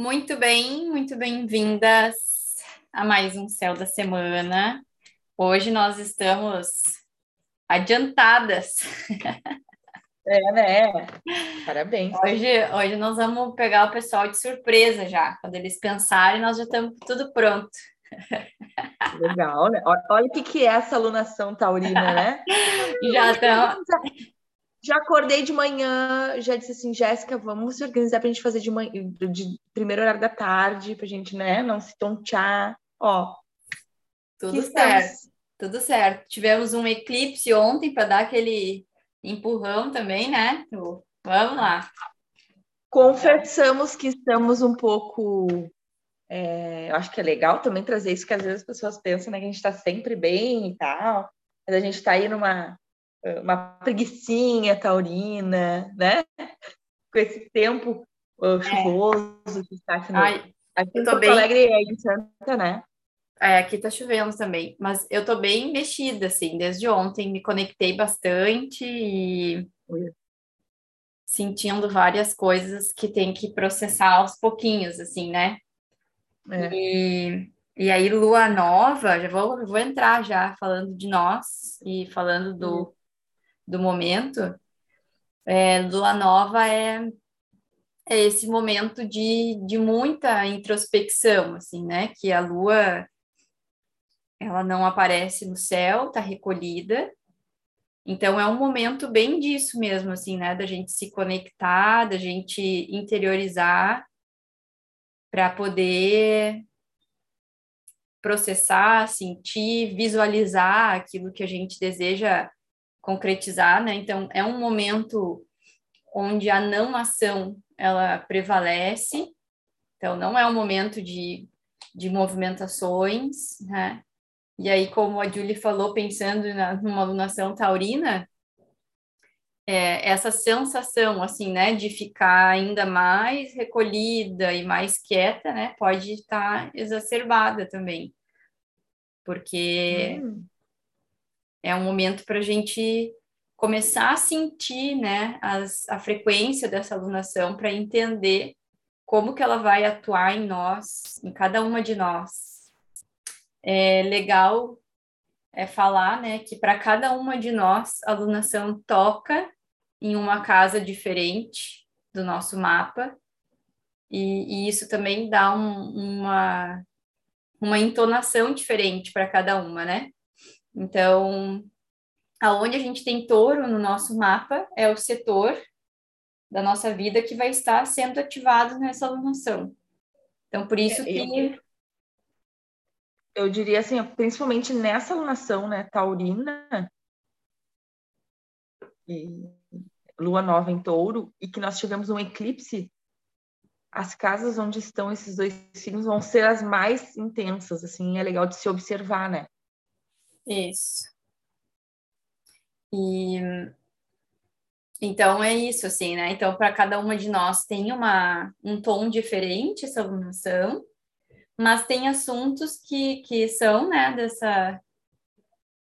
Muito bem, muito bem-vindas a mais um Céu da Semana. Hoje nós estamos adiantadas. É, né? Parabéns. Hoje, hoje nós vamos pegar o pessoal de surpresa já. Quando eles pensarem, nós já estamos tudo pronto. Legal, né? Olha o que, que é essa alunação taurina, né? já estamos já acordei de manhã, já disse assim, Jéssica, vamos se organizar para a gente fazer de, manhã, de primeiro horário da tarde, para a gente, né, não se tontear. Ó, tudo certo, estamos... tudo certo. Tivemos um eclipse ontem para dar aquele empurrão também, né? Vamos lá. Confessamos que estamos um pouco. É, eu acho que é legal também trazer isso, que às vezes as pessoas pensam né, que a gente está sempre bem e tal, mas a gente está aí numa uma preguiçinha taurina, né? Com esse tempo uh, chuvoso que está aqui no, Ai, aqui em Porto bem... Alegre é em Santa, né? É, aqui tá chovendo também, mas eu tô bem mexida, assim, desde ontem, me conectei bastante e sentindo várias coisas que tem que processar aos pouquinhos, assim, né? É. E, e aí, lua nova, já vou, vou entrar já falando de nós e falando do, do momento, é, Lua Nova é, é esse momento de, de muita introspecção, assim, né? Que a Lua, ela não aparece no céu, está recolhida, então é um momento bem disso mesmo, assim, né? Da gente se conectar, da gente interiorizar para poder processar, sentir, visualizar aquilo que a gente deseja concretizar, né? Então, é um momento onde a não ação ela prevalece. Então, não é um momento de, de movimentações, né? E aí, como a Julie falou, pensando na, numa alunação taurina, é, essa sensação, assim, né, de ficar ainda mais recolhida e mais quieta, né, pode estar exacerbada também. Porque hum é um momento para a gente começar a sentir né, as, a frequência dessa alunação para entender como que ela vai atuar em nós, em cada uma de nós. É legal é falar né, que para cada uma de nós a alunação toca em uma casa diferente do nosso mapa, e, e isso também dá um, uma, uma entonação diferente para cada uma, né? Então, aonde a gente tem touro no nosso mapa é o setor da nossa vida que vai estar sendo ativado nessa alunação. Então, por isso é, que. Eu, eu diria assim, principalmente nessa alunação, né, taurina, e lua nova em touro, e que nós tivemos um eclipse, as casas onde estão esses dois signos vão ser as mais intensas, assim, é legal de se observar, né? Isso. E então é isso, assim, né? Então, para cada uma de nós tem uma, um tom diferente essa alunação, mas tem assuntos que, que são, né, dessa,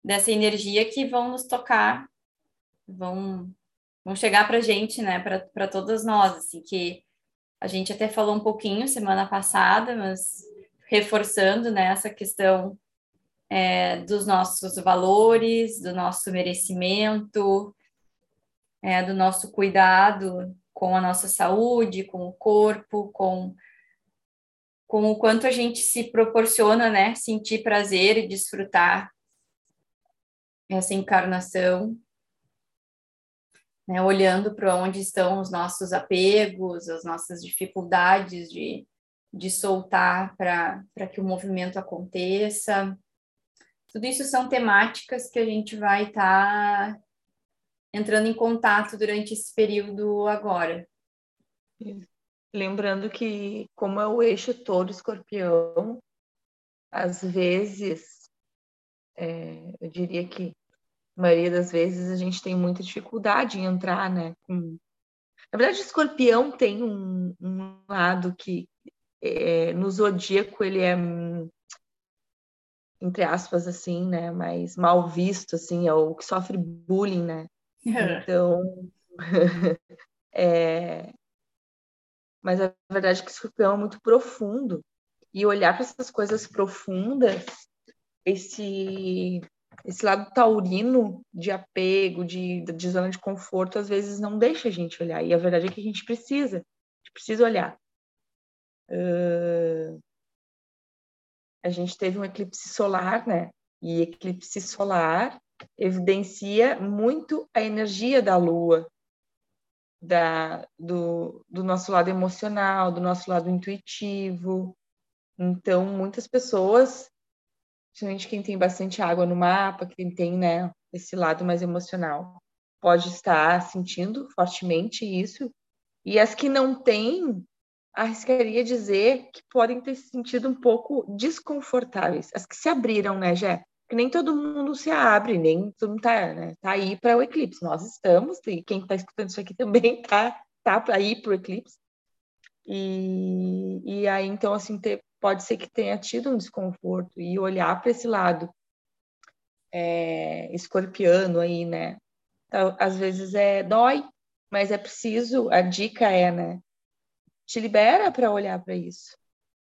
dessa energia que vão nos tocar, vão, vão chegar para gente, né, para todas nós, assim, que a gente até falou um pouquinho semana passada, mas reforçando, né, essa questão é, dos nossos valores, do nosso merecimento, é, do nosso cuidado com a nossa saúde, com o corpo, com, com o quanto a gente se proporciona, né, sentir prazer e desfrutar essa encarnação, né, olhando para onde estão os nossos apegos, as nossas dificuldades de, de soltar para que o movimento aconteça. Tudo isso são temáticas que a gente vai estar tá entrando em contato durante esse período agora. Lembrando que, como é o eixo todo escorpião, às vezes, é, eu diria que a maioria das vezes a gente tem muita dificuldade em entrar, né? Com... Na verdade, escorpião tem um, um lado que é, no zodíaco ele é entre aspas, assim, né, mais mal visto, assim, é o que sofre bullying, né? Então, é, mas a verdade é que escorpião é muito profundo. E olhar para essas coisas profundas, esse esse lado taurino de apego, de, de zona de conforto, às vezes não deixa a gente olhar. E a verdade é que a gente precisa, a gente precisa olhar. Uh, a gente teve um eclipse solar, né? E eclipse solar evidencia muito a energia da Lua, da, do, do nosso lado emocional, do nosso lado intuitivo. Então, muitas pessoas principalmente quem tem bastante água no mapa, quem tem, né, esse lado mais emocional, pode estar sentindo fortemente isso. E as que não têm, arriscaria dizer que podem ter se sentido um pouco desconfortáveis. As que se abriram, né, Jé? Que nem todo mundo se abre, nem todo mundo tá, né, tá aí para o eclipse. Nós estamos, e quem está escutando isso aqui também tá, tá aí para o eclipse. E, e aí, então, assim, ter, pode ser que tenha tido um desconforto e olhar para esse lado é, escorpiano aí, né? Então, às vezes é dói, mas é preciso, a dica é, né? Te libera para olhar para isso,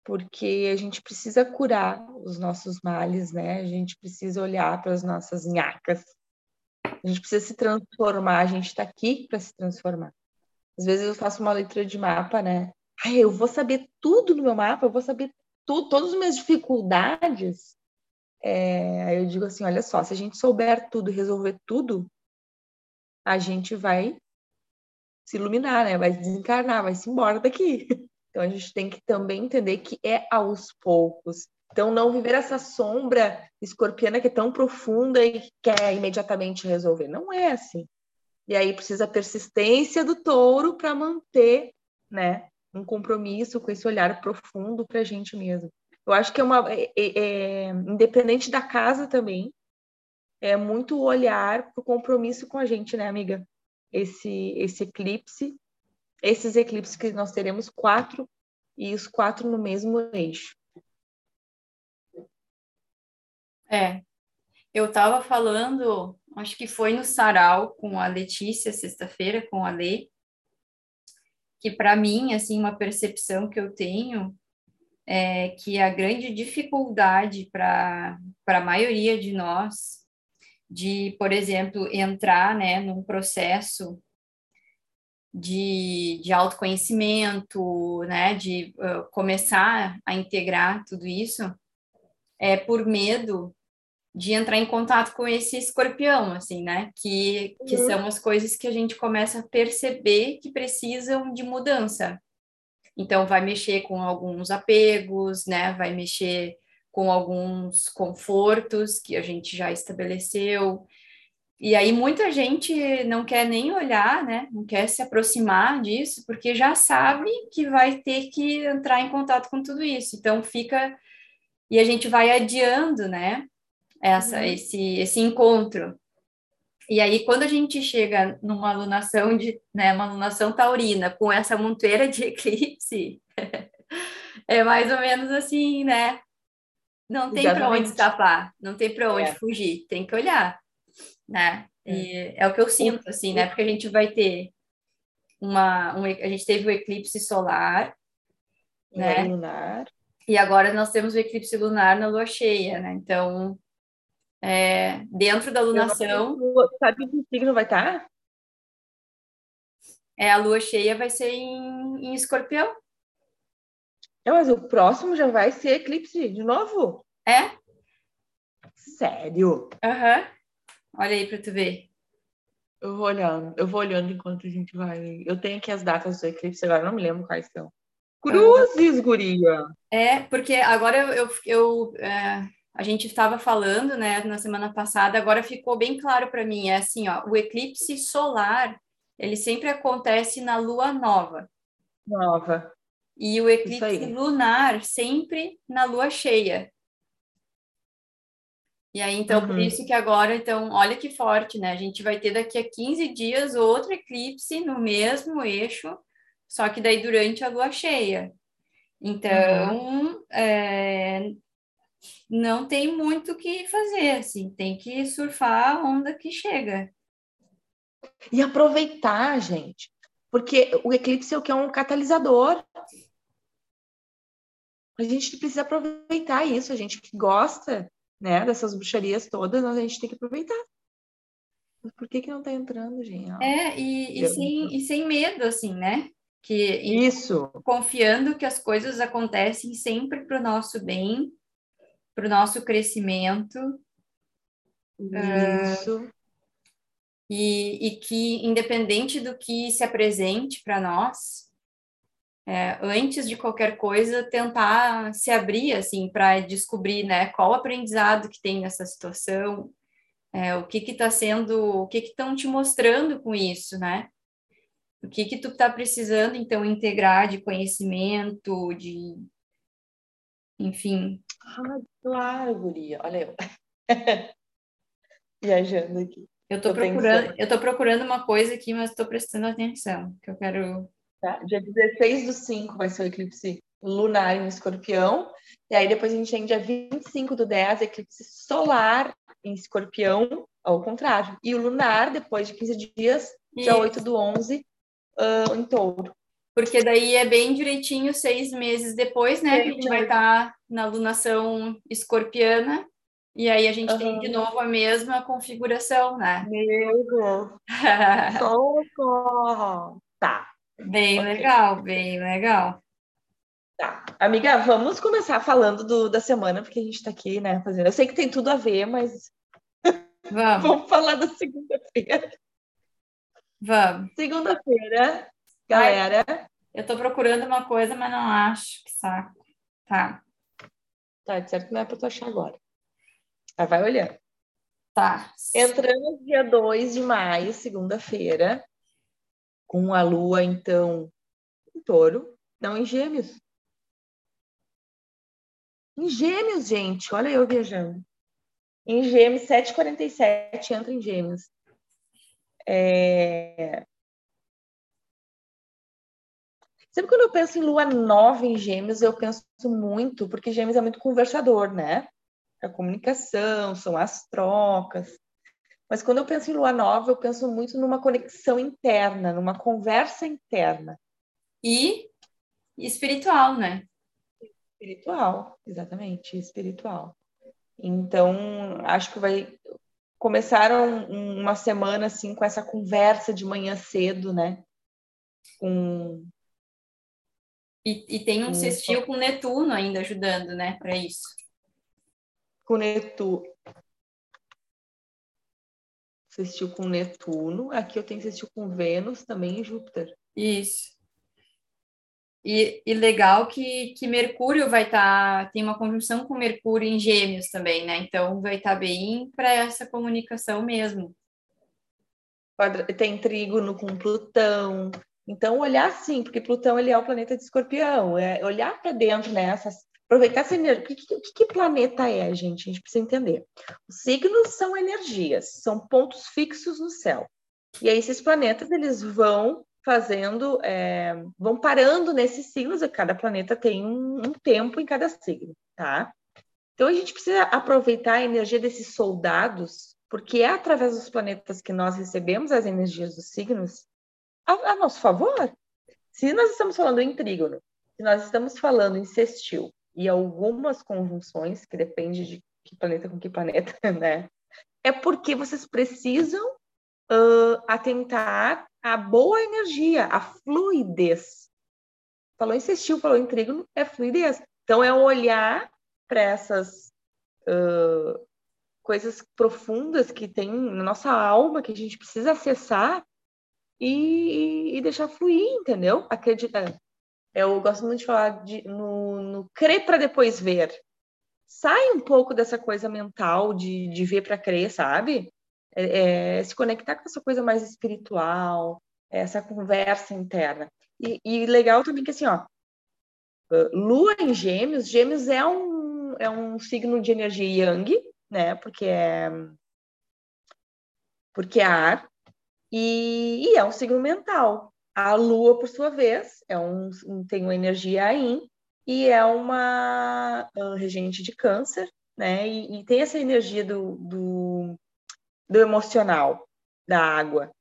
porque a gente precisa curar os nossos males, né? A gente precisa olhar para as nossas nhacas, a gente precisa se transformar, a gente está aqui para se transformar. Às vezes eu faço uma leitura de mapa, né? Ai, eu vou saber tudo no meu mapa, eu vou saber tu, todas as minhas dificuldades, é, eu digo assim, olha só, se a gente souber tudo resolver tudo, a gente vai se iluminar, né? Vai desencarnar, vai se embora daqui. Então a gente tem que também entender que é aos poucos. Então não viver essa sombra escorpiana que é tão profunda e que quer imediatamente resolver. Não é assim. E aí precisa persistência do touro para manter, né, um compromisso com esse olhar profundo para a gente mesmo. Eu acho que é uma, é, é, é, independente da casa também, é muito olhar para o compromisso com a gente, né, amiga? Esse, esse eclipse, esses eclipses que nós teremos quatro e os quatro no mesmo eixo. É, eu estava falando, acho que foi no Sarau com a Letícia, sexta-feira, com a Lei, que para mim, assim, uma percepção que eu tenho é que a grande dificuldade para a maioria de nós de, por exemplo, entrar, né, num processo de, de autoconhecimento, né, de uh, começar a integrar tudo isso, é por medo de entrar em contato com esse escorpião, assim, né? Que, que uhum. são as coisas que a gente começa a perceber que precisam de mudança. Então, vai mexer com alguns apegos, né? Vai mexer com alguns confortos que a gente já estabeleceu. E aí, muita gente não quer nem olhar, né? Não quer se aproximar disso, porque já sabe que vai ter que entrar em contato com tudo isso. Então, fica. E a gente vai adiando, né? essa, uhum. esse, esse encontro. E aí, quando a gente chega numa alunação de, né, uma alunação taurina com essa monteira de eclipse, é mais ou menos assim, né? Não tem para onde escapar, não tem para onde é. fugir, tem que olhar, né? E é. é o que eu sinto, assim, né? Porque a gente vai ter uma, um, a gente teve o eclipse solar, né? Lunar. E agora nós temos o eclipse lunar na lua cheia, né? Então, é, dentro da lunação. Sabe que signo vai estar? É, a lua cheia vai ser em, em escorpião. É, mas o próximo já vai ser eclipse de novo? É? Sério? Aham. Uhum. Olha aí para tu ver. Eu vou olhando, eu vou olhando enquanto a gente vai. Eu tenho aqui as datas do eclipse, agora não me lembro quais são. Cruzes, guria! É, porque agora eu, eu, eu é a gente estava falando, né, na semana passada, agora ficou bem claro para mim, é assim, ó, o eclipse solar, ele sempre acontece na lua nova. Nova. E o eclipse lunar sempre na lua cheia. E aí, então, uhum. por isso que agora, então, olha que forte, né? A gente vai ter daqui a 15 dias outro eclipse no mesmo eixo, só que daí durante a lua cheia. Então, uhum. é, não tem muito o que fazer, assim, tem que surfar a onda que chega. E aproveitar, gente. Porque o eclipse é o que é um catalisador. A gente precisa aproveitar isso, a gente que gosta né, dessas bruxarias todas, a gente tem que aproveitar. Mas por que que não tá entrando, gente? É, e, e, sem, e sem medo, assim, né? Que, Isso. Confiando que as coisas acontecem sempre para o nosso bem, para o nosso crescimento. Isso. Uh, e, e que, independente do que se apresente para nós, é, antes de qualquer coisa, tentar se abrir, assim, para descobrir, né, qual o aprendizado que tem nessa situação, é, o que que está sendo, o que que estão te mostrando com isso, né? O que que tu está precisando, então, integrar de conhecimento, de... Enfim. Ah, claro, guria. Olha eu. Viajando aqui. Eu tô procurando, pensando. eu tô procurando uma coisa aqui, mas estou prestando atenção, que eu quero... Tá, dia 16 do 5 vai ser o eclipse lunar em escorpião, e aí depois a gente tem dia 25 do 10, eclipse solar em escorpião, ao contrário. E o lunar, depois de 15 dias, dia Isso. 8 do 11, uh, em touro. Porque daí é bem direitinho, seis meses depois, né? que a gente vai estar tá na lunação escorpiana. E aí a gente uhum. tem de novo a mesma configuração, né? Meu Deus! Socorro! Tá. Bem okay. legal, bem legal. Tá. Amiga, vamos começar falando do, da semana, porque a gente está aqui, né, fazendo. Eu sei que tem tudo a ver, mas. Vamos. vamos falar da segunda-feira. Vamos. Segunda-feira, galera. Ai, eu estou procurando uma coisa, mas não acho. Que saco. Tá. Tá, de certo que não é para tu achar agora. Aí vai olhando. Tá. Entramos dia 2 de maio, segunda-feira, com a lua, então, em touro, não em gêmeos. Em Gêmeos, gente, olha eu viajando. Em Gêmeos, 7h47 entra em Gêmeos. É... Sempre quando eu penso em lua nova em Gêmeos, eu penso muito, porque Gêmeos é muito conversador, né? A comunicação, são as trocas. Mas quando eu penso em lua nova, eu penso muito numa conexão interna, numa conversa interna. E espiritual, né? Espiritual, exatamente, espiritual. Então, acho que vai começaram uma semana assim com essa conversa de manhã cedo, né? Com e, e tem um sextil com Netuno ainda ajudando, né, para isso. Com Netuno. Sextil com Netuno. Aqui eu tenho sextil com Vênus também e Júpiter. Isso. E, e legal que, que Mercúrio vai estar, tá, tem uma conjunção com Mercúrio em Gêmeos também, né? Então vai estar tá bem para essa comunicação mesmo. Tem trígono com Plutão. Então, olhar sim, porque Plutão ele é o planeta de escorpião, é olhar para dentro, né? Aproveitar essa energia. O que, que, que, planeta é, gente? A gente precisa entender. Os signos são energias, são pontos fixos no céu. E aí, esses planetas eles vão fazendo, é, vão parando nesses signos, e cada planeta tem um, um, tempo em cada signo, tá? Então a gente precisa aproveitar a energia desses soldados, porque é através dos planetas que nós recebemos as energias dos signos a, a nosso favor. Se nós estamos falando em trígono, se nós estamos falando em sextil e algumas conjunções, que depende de que planeta com que planeta, né? É porque vocês precisam uh, atentar a boa energia, a fluidez. Falou sextil, falou em trígono, é fluidez. Então, é olhar para essas uh, coisas profundas que tem na nossa alma, que a gente precisa acessar e, e deixar fluir, entendeu? Acreditar. Eu gosto muito de falar de, no, no crer para depois ver. Sai um pouco dessa coisa mental de, de ver para crer, sabe? é, é, se conectar com essa coisa mais espiritual, essa conversa interna. E, e legal também que assim, ó, Lua em Gêmeos, Gêmeos é um, é um signo de energia yang, né? Porque é porque é ar e, e é um signo mental. A Lua, por sua vez, é um, tem uma energia Yin e é uma uh, regente de câncer, né? E, e, tem essa energia do, do do emocional da água.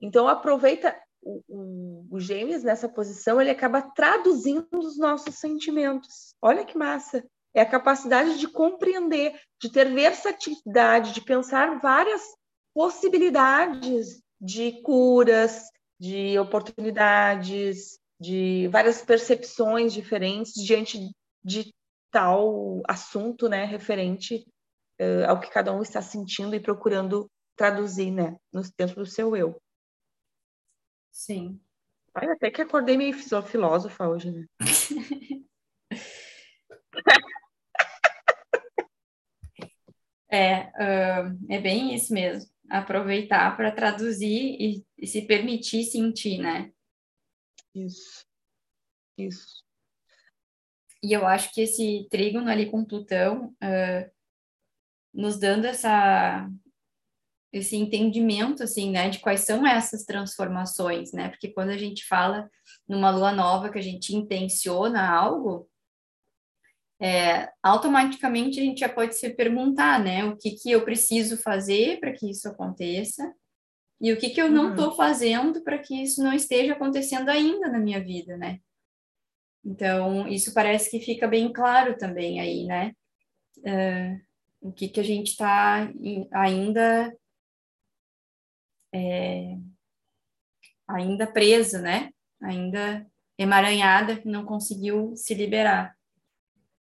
Então aproveita, o, o, o Gêmeos nessa posição ele acaba traduzindo os nossos sentimentos. Olha que massa! É a capacidade de compreender, de ter versatilidade, de pensar várias possibilidades de curas, de oportunidades, de várias percepções diferentes diante de tal assunto, né, referente uh, ao que cada um está sentindo e procurando traduzir, né, dentro do seu eu. Sim. Até que acordei meio filósofa hoje, né? é, uh, é bem isso mesmo. Aproveitar para traduzir e, e se permitir sentir, né? Isso. Isso. E eu acho que esse trígono ali com Plutão, uh, nos dando essa esse entendimento assim, né, de quais são essas transformações, né? Porque quando a gente fala numa lua nova que a gente intenciona algo, é, automaticamente a gente já pode se perguntar, né, o que que eu preciso fazer para que isso aconteça e o que que eu não estou uhum. fazendo para que isso não esteja acontecendo ainda na minha vida, né? Então, isso parece que fica bem claro também aí, né? Uh, o que, que a gente está ainda é, ainda presa, né? Ainda emaranhada, que não conseguiu se liberar.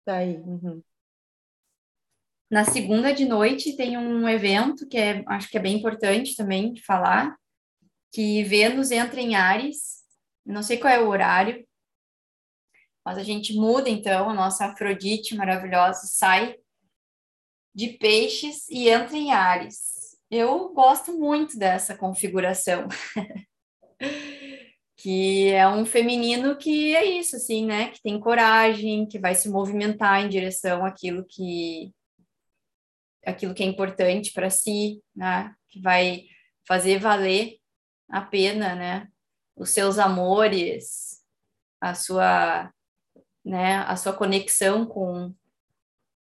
Tá aí. Uhum. Na segunda de noite tem um evento que é, acho que é bem importante também de falar, que Vênus entra em Ares, não sei qual é o horário, mas a gente muda então, a nossa Afrodite maravilhosa sai de peixes e entra em Ares. Eu gosto muito dessa configuração. que é um feminino que é isso, assim, né? Que tem coragem, que vai se movimentar em direção àquilo que aquilo que é importante para si, né? Que vai fazer valer a pena, né? Os seus amores, a sua, né? A sua conexão com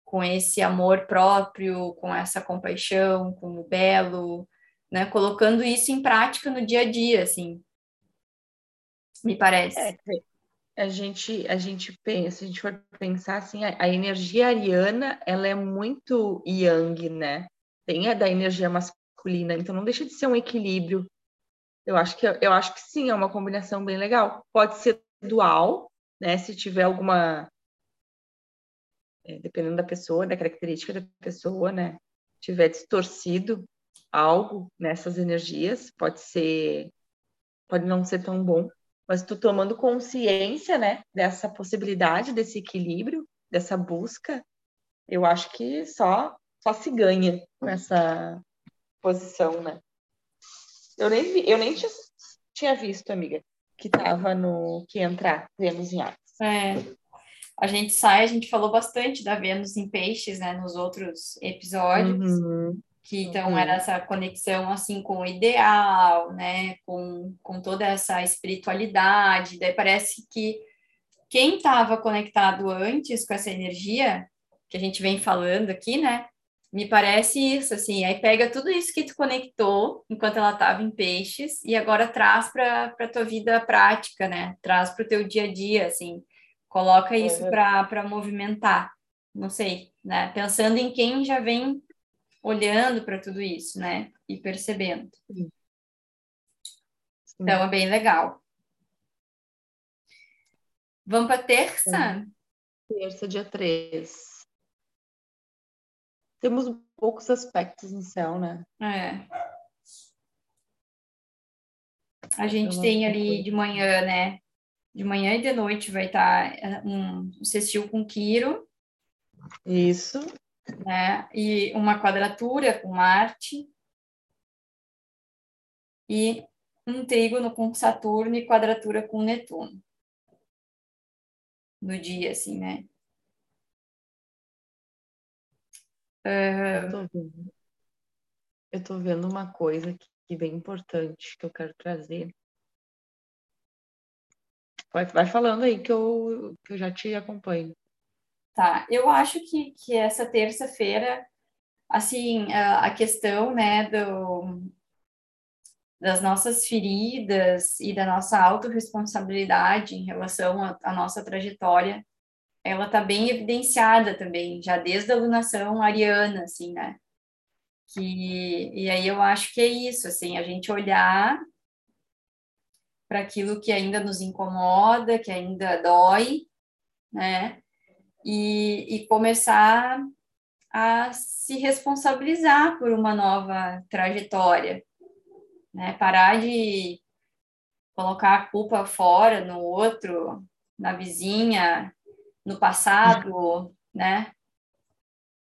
com esse amor próprio, com essa compaixão, com o belo, né? Colocando isso em prática no dia a dia, assim. Me parece. É, a gente a gente pensa, se a gente for pensar assim, a, a, energia ariana, ela é muito yang, né? Tem a da energia masculina, então não deixa de ser um equilíbrio. Eu acho que eu acho que sim, é uma combinação bem legal. Pode ser dual, né? Se tiver alguma é, dependendo da pessoa, da característica da pessoa, né, tiver distorcido algo nessas energias, pode ser, pode não ser tão bom, mas tu tomando consciência, né, dessa possibilidade, desse equilíbrio, dessa busca, eu acho que só só se ganha nessa posição, né? Eu nem vi, eu nem tinha, tinha visto, amiga, que tava no que entrar Vênus em Ares. É, a gente sai, a gente falou bastante da Vênus em Peixes, né, nos outros episódios, uhum. Que então uhum. era essa conexão assim com o ideal, né, com, com toda essa espiritualidade, daí parece que quem estava conectado antes com essa energia que a gente vem falando aqui, né, me parece isso, assim, aí pega tudo isso que tu conectou enquanto ela estava em peixes e agora traz para a tua vida prática, né? Traz para o teu dia a dia, assim. Coloca isso é. para movimentar. Não sei, né? Pensando em quem já vem olhando para tudo isso, né? E percebendo. Sim. Então é bem legal. Vamos para terça? Terça, dia 3. Temos poucos aspectos no céu, né? É. A gente tem ali de manhã, né? de manhã e de noite vai estar eh, um, sextil com Quiro. Isso. Né? E uma quadratura com Marte. E um trígono com Saturno e quadratura com Netuno. No dia, assim, né? Eu, tô vendo. eu tô vendo uma coisa que, é bem importante que eu quero trazer Vai, vai falando aí que eu, que eu já te acompanho. Tá, eu acho que, que essa terça-feira, assim, a, a questão, né, do, das nossas feridas e da nossa autorresponsabilidade em relação à nossa trajetória, ela está bem evidenciada também, já desde a alunação ariana, assim, né? Que, e aí eu acho que é isso, assim, a gente olhar para aquilo que ainda nos incomoda, que ainda dói, né? E, e começar a se responsabilizar por uma nova trajetória, né? Parar de colocar a culpa fora no outro, na vizinha, no passado, né?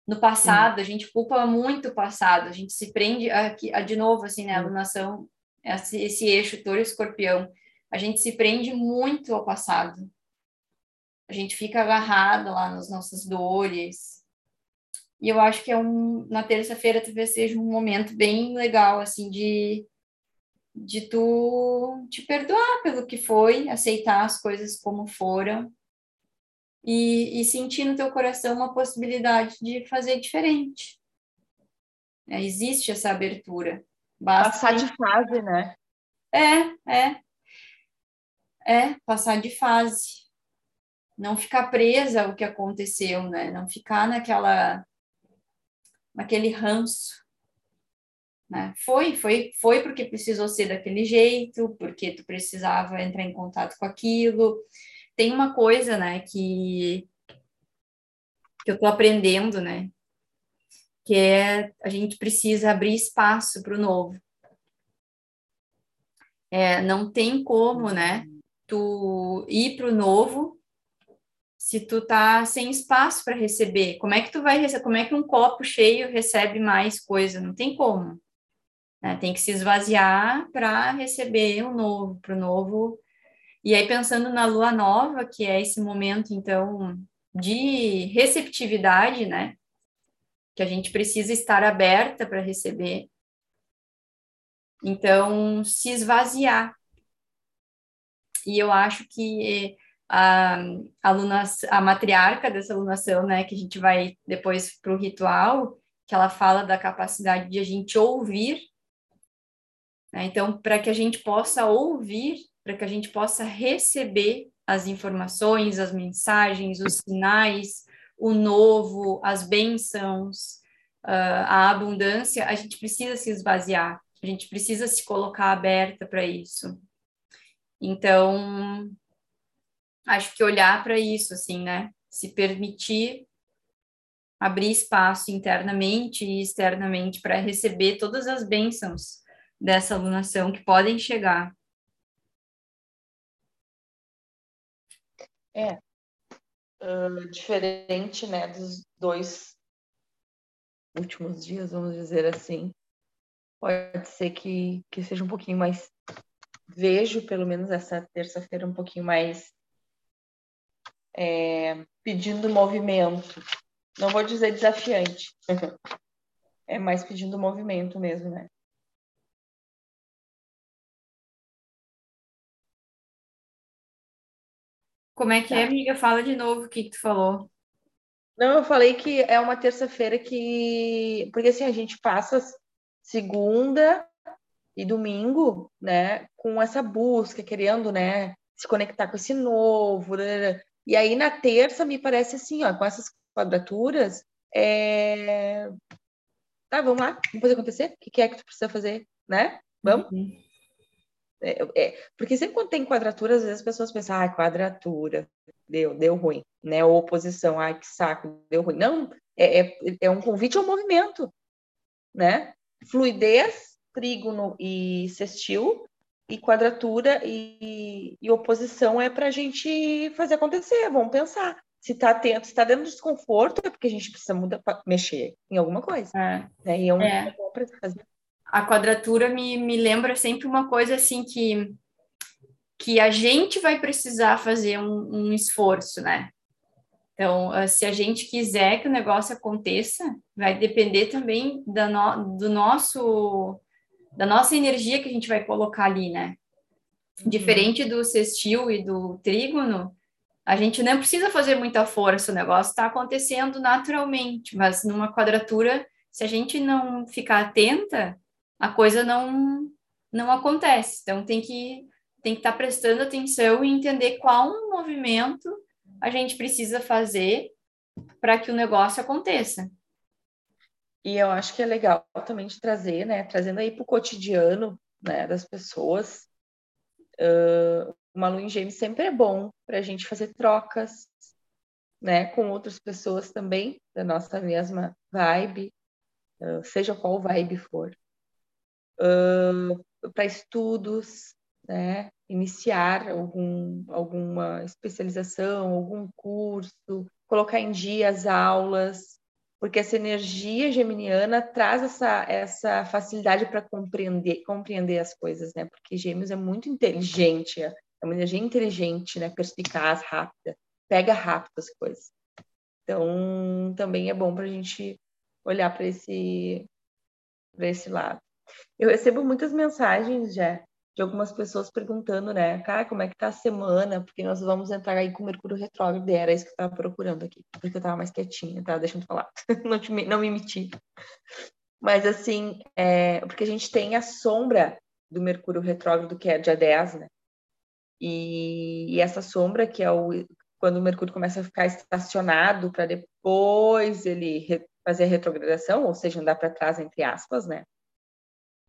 No passado, a gente culpa muito o passado, a gente se prende aqui, de novo, assim, né? A alunação, esse, esse eixo touro escorpião, a gente se prende muito ao passado. A gente fica agarrado lá nas nossas dores. E eu acho que é um, na terça-feira talvez seja um momento bem legal, assim, de de tu te perdoar pelo que foi, aceitar as coisas como foram e, e sentir no teu coração uma possibilidade de fazer diferente. É, existe essa abertura. Basta passar de fase, né? É, é. É, passar de fase. Não ficar presa ao que aconteceu, né? Não ficar naquela naquele ranço. Né? Foi, foi, foi porque precisou ser daquele jeito, porque tu precisava entrar em contato com aquilo, tem uma coisa, né, que, que eu estou aprendendo, né, que é a gente precisa abrir espaço para o novo. É, não tem como, né, tu ir para o novo se tu tá sem espaço para receber. Como é que tu vai receber? Como é que um copo cheio recebe mais coisa? Não tem como. Né? Tem que se esvaziar para receber o novo, para o novo e aí, pensando na lua nova, que é esse momento, então, de receptividade, né? Que a gente precisa estar aberta para receber. Então, se esvaziar. E eu acho que a, aluna, a matriarca dessa alunação, né, que a gente vai depois para o ritual, que ela fala da capacidade de a gente ouvir. Né? Então, para que a gente possa ouvir, para que a gente possa receber as informações, as mensagens, os sinais, o novo, as bênçãos, a abundância, a gente precisa se esvaziar, a gente precisa se colocar aberta para isso. Então, acho que olhar para isso, assim, né? Se permitir abrir espaço internamente e externamente para receber todas as bênçãos dessa alunação que podem chegar. É. Uh, diferente, né, dos dois últimos dias, vamos dizer assim. Pode ser que, que seja um pouquinho mais. Vejo, pelo menos, essa terça-feira um pouquinho mais é, pedindo movimento. Não vou dizer desafiante. é mais pedindo movimento mesmo, né? Como é que é, tá. é, amiga? Fala de novo o que, que tu falou. Não, eu falei que é uma terça-feira que. Porque assim, a gente passa segunda e domingo, né, com essa busca, querendo, né, se conectar com esse novo. E aí na terça me parece assim, ó, com essas quadraturas, é... tá, vamos lá, vamos fazer acontecer? O que é que tu precisa fazer, né? Vamos? Uhum. É, é, porque sempre quando tem quadratura, às vezes as pessoas pensam, ah, quadratura, deu, deu ruim, né? Ou oposição, ai, que saco, deu ruim. Não, é, é, é um convite ao movimento, né? Fluidez, trígono e sextil, e quadratura e, e oposição é para a gente fazer acontecer, vamos pensar. Se está atento, se está dentro do desconforto, é porque a gente precisa mudar, mexer em alguma coisa. É. Né? E é um é. para fazer a quadratura me, me lembra sempre uma coisa assim que, que a gente vai precisar fazer um, um esforço, né? Então, ah, se a gente quiser que o negócio aconteça, vai depender também da no, do nosso da nossa energia que a gente vai colocar ali, né? Uhum. Diferente do sextil e do trígono, a gente não precisa fazer muita força, o negócio está acontecendo naturalmente, mas numa quadratura, se a gente não ficar atenta, a coisa não não acontece. Então tem que tem que estar tá prestando atenção e entender qual movimento a gente precisa fazer para que o negócio aconteça. E eu acho que é legal também de trazer, né, trazendo aí para o cotidiano, né, das pessoas. Uh, uma lua em gêmeos sempre é bom para a gente fazer trocas, né, com outras pessoas também da nossa mesma vibe, uh, seja qual vibe for, uh, para estudos, né, iniciar algum, alguma especialização, algum curso, colocar em dia as aulas, porque essa energia geminiana traz essa, essa facilidade para compreender, compreender as coisas, né? Porque Gêmeos é muito inteligente, é uma energia inteligente, né? Perspicaz, rápida, pega rápido as coisas. Então, também é bom para a gente olhar para esse, esse lado. Eu recebo muitas mensagens já de algumas pessoas perguntando, né, cara, como é que tá a semana? Porque nós vamos entrar aí com Mercúrio retrógrado, e era isso que eu estava procurando aqui, porque eu estava mais quietinha, tá? Deixa eu falar, não, te, não me meti. Mas, assim, é, porque a gente tem a sombra do Mercúrio retrógrado, que é dia 10, né? E, e essa sombra, que é o quando o Mercúrio começa a ficar estacionado para depois ele re, fazer a retrogradação, ou seja, andar para trás, entre aspas, né?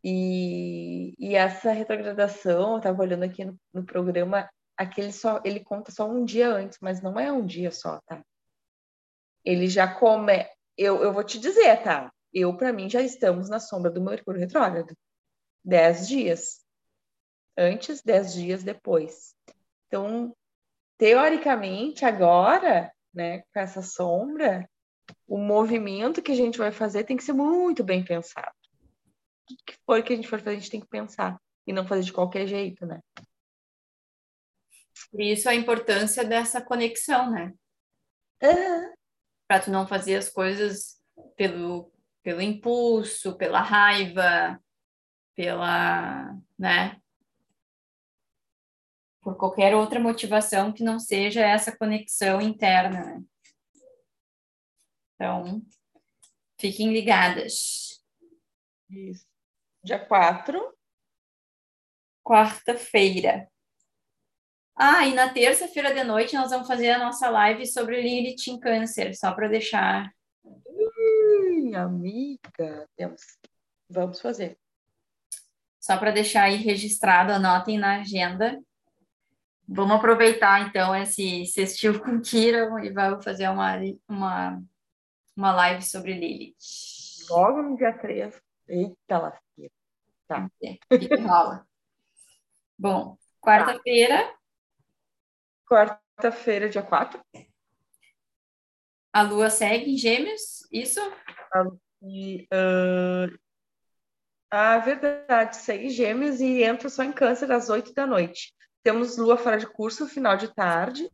E, e essa retrogradação, eu estava olhando aqui no, no, programa, aquele só, ele conta só um dia antes, mas não é um dia só, tá? Ele já come. Eu, eu vou te dizer, tá? Eu, para mim, já estamos na sombra do Mercúrio retrógrado. Dez dias. Antes, dez dias depois. Então, teoricamente, agora, né, com essa sombra, o movimento que a gente vai fazer tem que ser muito bem pensado que for que a gente for fazer, a gente tem que pensar e não fazer de qualquer jeito, né? Por isso a importância dessa conexão, né? Uhum. Para tu não fazer as coisas pelo, pelo impulso, pela raiva, pela, né? Por qualquer outra motivação que não seja essa conexão interna, né? Então, fiquem ligadas. Isso. Dia 4. Quarta-feira. Ah, e na terça-feira de noite nós vamos fazer a nossa live sobre Lilith em Câncer, só para deixar. Ih, amiga, temos. Vamos fazer. Só para deixar aí registrado, anotem na agenda. Vamos aproveitar então esse sextil com Kira e vamos fazer uma, uma, uma live sobre Lilith. Logo no dia 3. Eita lasqueira. Tá. É, que rola. Bom, quarta-feira. Quarta-feira, dia 4. A lua segue em gêmeos, isso? E, uh... Ah, verdade, segue gêmeos e entra só em câncer às 8 da noite. Temos lua fora de curso, final de tarde.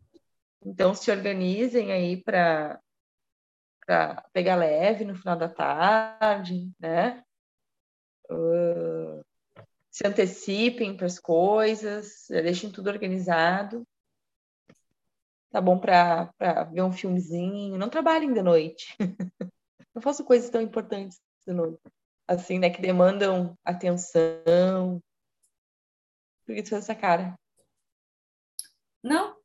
Então se organizem aí para pegar leve no final da tarde, né? Uh, se antecipem para as coisas, deixem tudo organizado. Tá bom para ver um filmezinho. Não trabalhem de noite. Não façam coisas tão importantes de noite. Assim, né? Que demandam atenção. Por que tu fez essa cara? Não.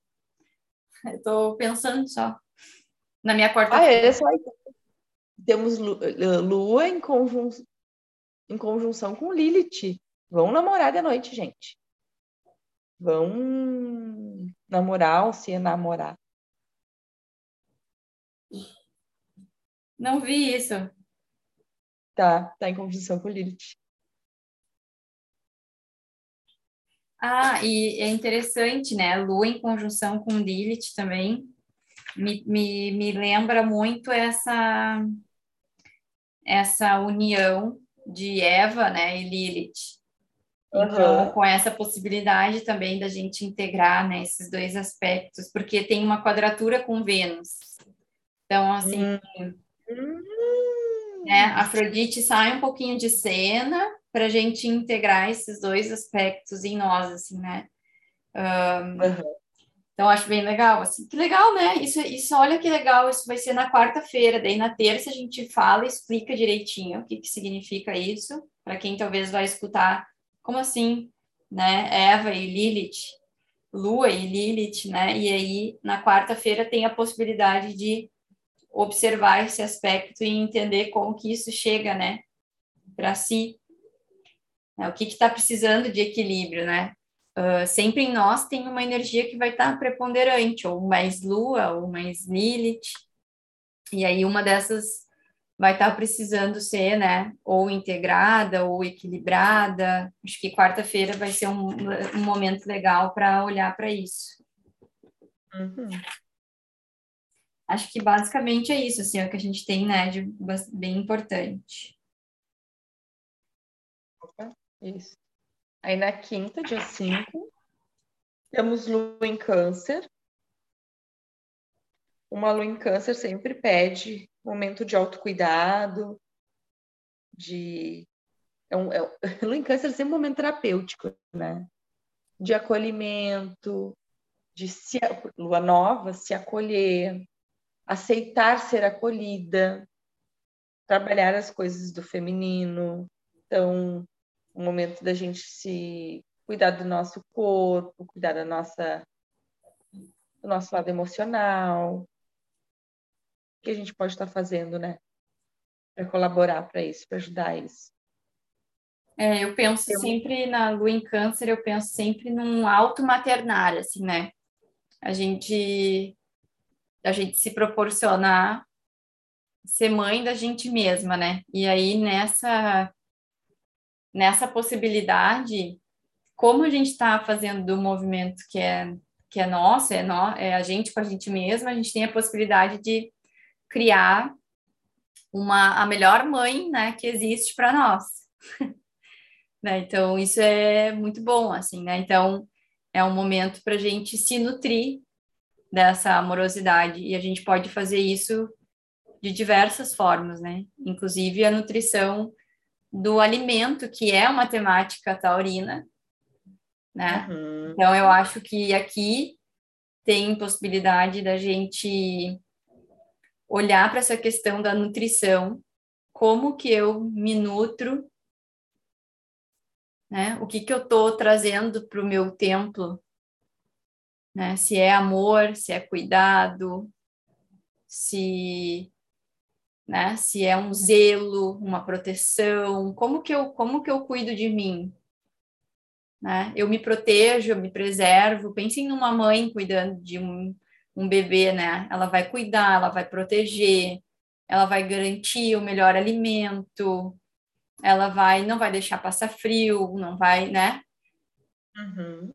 Eu tô pensando só. Na minha quarta Ah, é só. Temos lua em conjunção em conjunção com Lilith. Vão namorar de noite, gente. Vão namorar ou se namorar. Não vi isso. Tá, tá em conjunção com Lilith. Ah, e é interessante, né? Lua em conjunção com Lilith também me, me, me lembra muito essa essa união de Eva, né, e Lilith. Então, uhum. com essa possibilidade também da gente integrar né, esses dois aspectos, porque tem uma quadratura com Vênus. Então, assim, uhum. né, Afrodite sai um pouquinho de cena para a gente integrar esses dois aspectos em nós, assim, né? Um, uhum. Então, acho bem legal, assim. Que legal, né? Isso, isso, olha que legal, isso vai ser na quarta-feira. Daí, na terça, a gente fala e explica direitinho o que, que significa isso, para quem talvez vai escutar como assim, né? Eva e Lilith, Lua e Lilith, né? E aí na quarta-feira tem a possibilidade de observar esse aspecto e entender como que isso chega, né, para si. É, o que está precisando de equilíbrio, né? Uh, sempre em nós tem uma energia que vai estar tá preponderante, ou mais Lua, ou mais Lilith. E aí uma dessas vai estar tá precisando ser, né, ou integrada ou equilibrada. Acho que quarta-feira vai ser um, um momento legal para olhar para isso. Uhum. Acho que basicamente é isso, assim, é o que a gente tem, né, de bem importante. Isso. Aí na quinta, dia 5, temos lua em câncer. Uma lua em câncer sempre pede momento de autocuidado, de. É um, é, lua em câncer é sempre um momento terapêutico, né? De acolhimento, de se, lua nova, se acolher, aceitar ser acolhida, trabalhar as coisas do feminino. Então, o momento da gente se cuidar do nosso corpo, cuidar da nossa do nosso lado emocional. O que a gente pode estar fazendo, né? Para colaborar para isso, para ajudar isso. É, eu penso eu... sempre na lua em câncer, eu penso sempre num alto maternar, assim, né? A gente a gente se proporcionar ser mãe da gente mesma, né? E aí nessa nessa possibilidade, como a gente está fazendo do movimento que é que é nosso, é, no, é a gente com a gente mesma, a gente tem a possibilidade de criar uma a melhor mãe, né, que existe para nós. né? Então isso é muito bom, assim, né? Então é um momento para a gente se nutrir dessa amorosidade e a gente pode fazer isso de diversas formas, né? Inclusive a nutrição do alimento, que é uma temática taurina, né? Uhum. Então eu acho que aqui tem possibilidade da gente olhar para essa questão da nutrição, como que eu me nutro, né? O que que eu estou trazendo para o meu templo né? Se é amor, se é cuidado, se, né? Se é um zelo, uma proteção, como que eu, como que eu cuido de mim? Né? Eu me protejo, eu me preservo. Pensem numa mãe cuidando de um, um bebê, né? Ela vai cuidar, ela vai proteger, ela vai garantir o melhor alimento, ela vai, não vai deixar passar frio, não vai, né? Uhum.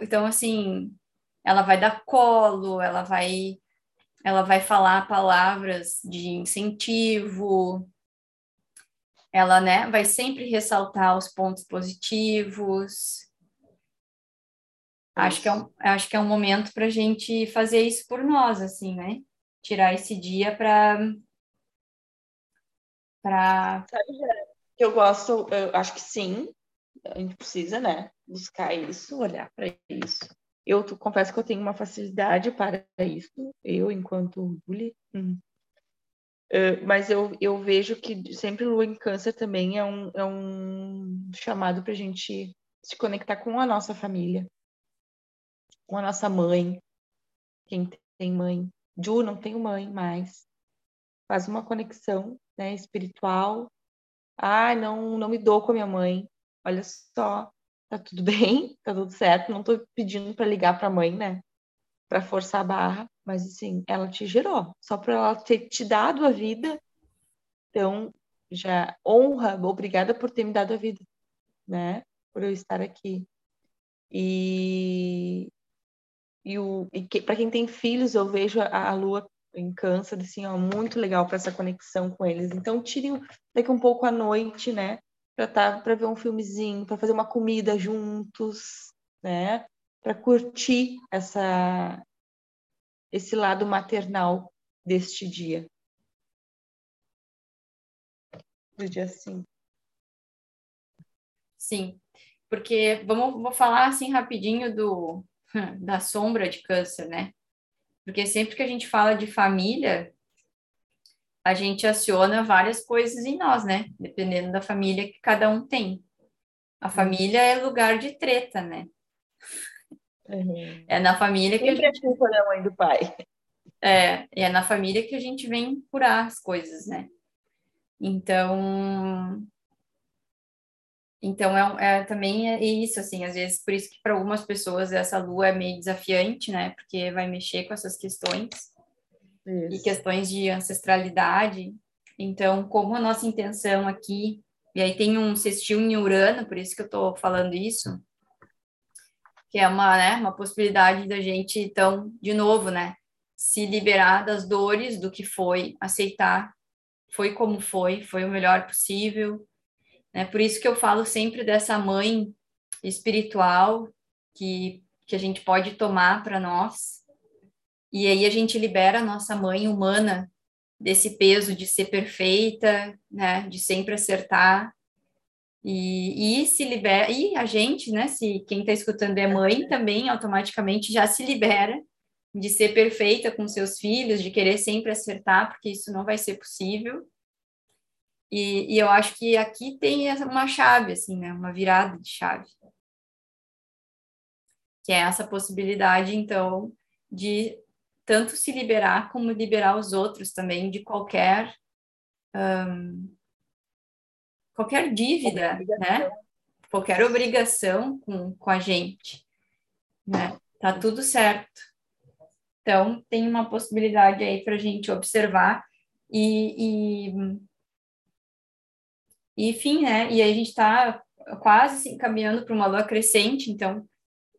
Então, assim, ela vai dar colo, ela vai ela vai falar palavras de incentivo, ela né, vai sempre ressaltar os pontos positivos. Acho que, é um, acho que é um momento para a gente fazer isso por nós, assim, né? Tirar esse dia para. Pra... Eu gosto, eu acho que sim, a gente precisa, né? Buscar isso, olhar para isso. Eu confesso que eu tenho uma facilidade para isso, eu enquanto bully. Hum. Uh, mas eu, eu vejo que sempre lua em câncer também é um, é um chamado para a gente se conectar com a nossa família, com a nossa mãe, quem tem mãe. Ju, não tenho mãe mais. Faz uma conexão né, espiritual. Ah, não, não me dou com a minha mãe. Olha só, tá tudo bem, tá tudo certo, não tô pedindo para ligar para a mãe, né? Para forçar a barra, mas assim, ela te gerou, só para ela ter te dado a vida. Então, já honra, obrigada por ter me dado a vida, né? Por eu estar aqui. E e, o, e que, para quem tem filhos, eu vejo a, a lua em câncer, assim, ó, muito legal para essa conexão com eles. Então, tire daqui um pouco à noite, né? Para tá, para ver um filmezinho, para fazer uma comida juntos, né? Para curtir essa esse lado maternal deste dia. Do dia sim. Sim, porque vamos vou falar assim rapidinho do da sombra de câncer, né? Porque sempre que a gente fala de família, a gente aciona várias coisas em nós, né? Dependendo da família que cada um tem. A família é lugar de treta, né? Uhum. É na família que Sempre a gente... a culpa da mãe do pai. É, é na família que a gente vem curar as coisas, né? Então, então é, é, também é isso, assim, às vezes por isso que para algumas pessoas essa lua é meio desafiante, né? Porque vai mexer com essas questões isso. e questões de ancestralidade. Então, como a nossa intenção aqui, e aí tem um sextil em Urano, por isso que eu estou falando isso, que é uma, né, uma possibilidade da gente, então, de novo, né, se liberar das dores do que foi, aceitar, foi como foi, foi o melhor possível. Né? Por isso que eu falo sempre dessa mãe espiritual que, que a gente pode tomar para nós. E aí a gente libera a nossa mãe humana desse peso de ser perfeita, né, de sempre acertar. E, e se libera, e a gente, né, se quem está escutando é mãe, também automaticamente já se libera de ser perfeita com seus filhos, de querer sempre acertar, porque isso não vai ser possível. E, e eu acho que aqui tem uma chave, assim, né? Uma virada de chave. Que é essa possibilidade, então, de tanto se liberar como liberar os outros também de qualquer um, qualquer dívida, né? Qualquer obrigação com, com a gente, né? Tá tudo certo. Então, tem uma possibilidade aí para a gente observar e, e, e, enfim, né? E a gente está quase assim, caminhando para uma lua crescente, então,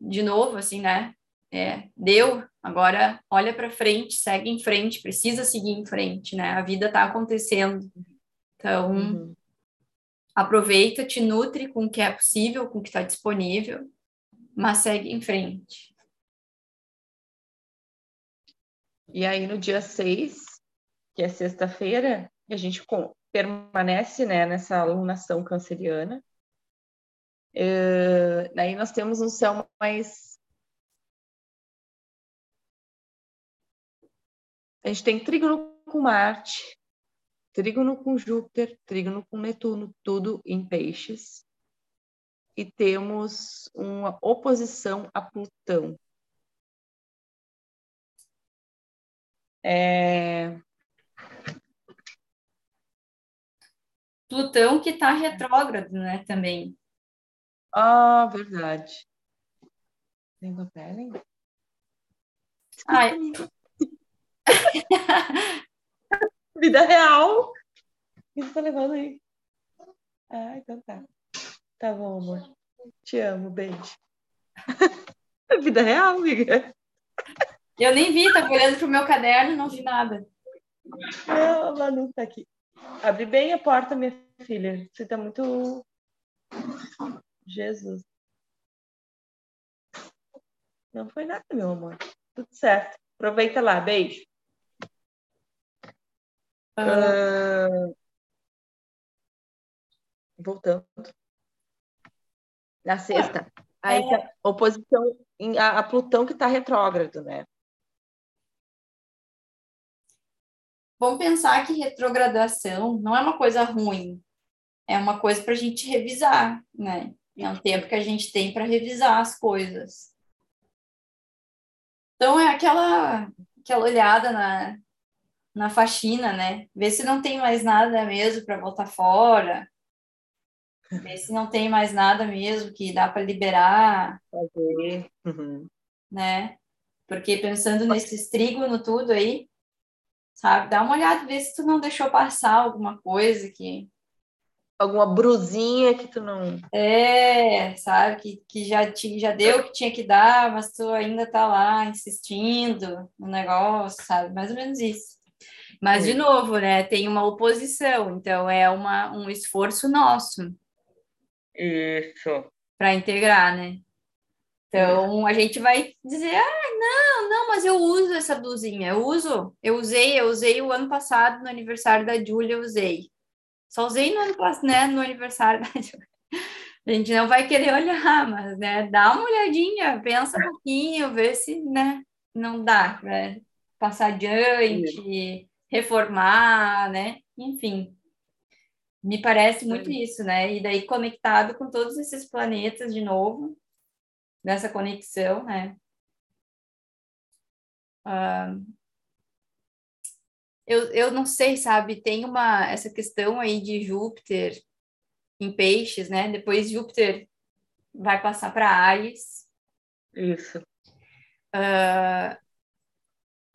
de novo, assim, né? É, deu, agora olha para frente, segue em frente, precisa seguir em frente, né? A vida está acontecendo. Então, uhum. aproveita, te nutre com o que é possível, com o que está disponível, mas segue em frente. E aí, no dia 6, que é sexta-feira, a gente permanece né, nessa alunação canceriana. Uh, daí nós temos um céu mais. A gente tem trígono com Marte, trígono com Júpiter, trígono com Netuno, tudo em peixes. E temos uma oposição a Plutão. É... Plutão que está retrógrado, né, também. Ah, verdade. Tem papel, Ai. Vida real. O que você tá levando aí? Ah, então tá. Tá bom, amor. Te amo, beijo. Vida real, amiga. Eu nem vi, tava olhando pro meu caderno e não vi nada. Não, a Manu tá aqui. Abre bem a porta, minha filha. Você tá muito. Jesus. Não foi nada, meu amor. Tudo certo. Aproveita lá. Beijo. Uh... Voltando. Na sexta. Aí, é... oposição a, a Plutão que está retrógrado, né? vamos pensar que retrogradação não é uma coisa ruim, é uma coisa para a gente revisar, né? É um tempo que a gente tem para revisar as coisas. Então é aquela aquela olhada na, na faxina, né? Ver se não tem mais nada mesmo para voltar fora. Ver se não tem mais nada mesmo que dá para liberar. Fazer. Uhum. Né? Porque pensando nesse trígono tudo aí, sabe? Dá uma olhada, vê se tu não deixou passar alguma coisa que alguma brusinha que tu não é, sabe? Que, que já te, já deu o que tinha que dar, mas tu ainda tá lá insistindo no negócio, sabe? Mais ou menos isso. Mas de novo, né? Tem uma oposição, então é uma, um esforço nosso. Isso. Para integrar, né? Então a gente vai dizer, ah, não, não, mas eu uso essa blusinha, eu uso, eu usei, eu usei o ano passado no aniversário da Júlia, eu usei. Só usei no ano passado, né, no aniversário da Júlia. A gente não vai querer olhar, mas, né, dá uma olhadinha, pensa um pouquinho, vê se, né, não dá para passar adiante, reformar, né, enfim. Me parece muito isso, né? E daí conectado com todos esses planetas de novo, nessa conexão, né? Uh, eu, eu não sei, sabe? Tem uma essa questão aí de Júpiter em peixes, né? Depois Júpiter vai passar para Ares. Isso. Uh,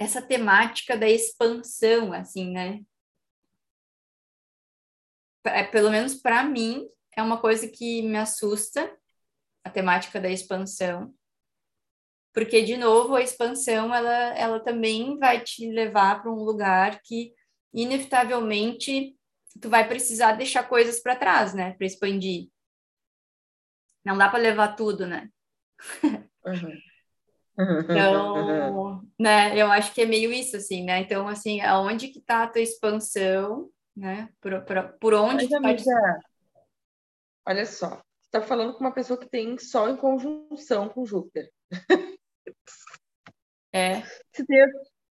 essa temática da expansão, assim, né? É, pelo menos para mim, é uma coisa que me assusta, a temática da expansão. Porque, de novo, a expansão, ela, ela também vai te levar para um lugar que, inevitavelmente, tu vai precisar deixar coisas para trás, né? Para expandir. Não dá para levar tudo, né? Uhum. Então, né, eu acho que é meio isso, assim, né? Então, assim, aonde que tá a tua expansão, né? Por, por, por onde Mas, amiga, olha só, você tá falando com uma pessoa que tem Sol em conjunção com Júpiter. É. Se tem,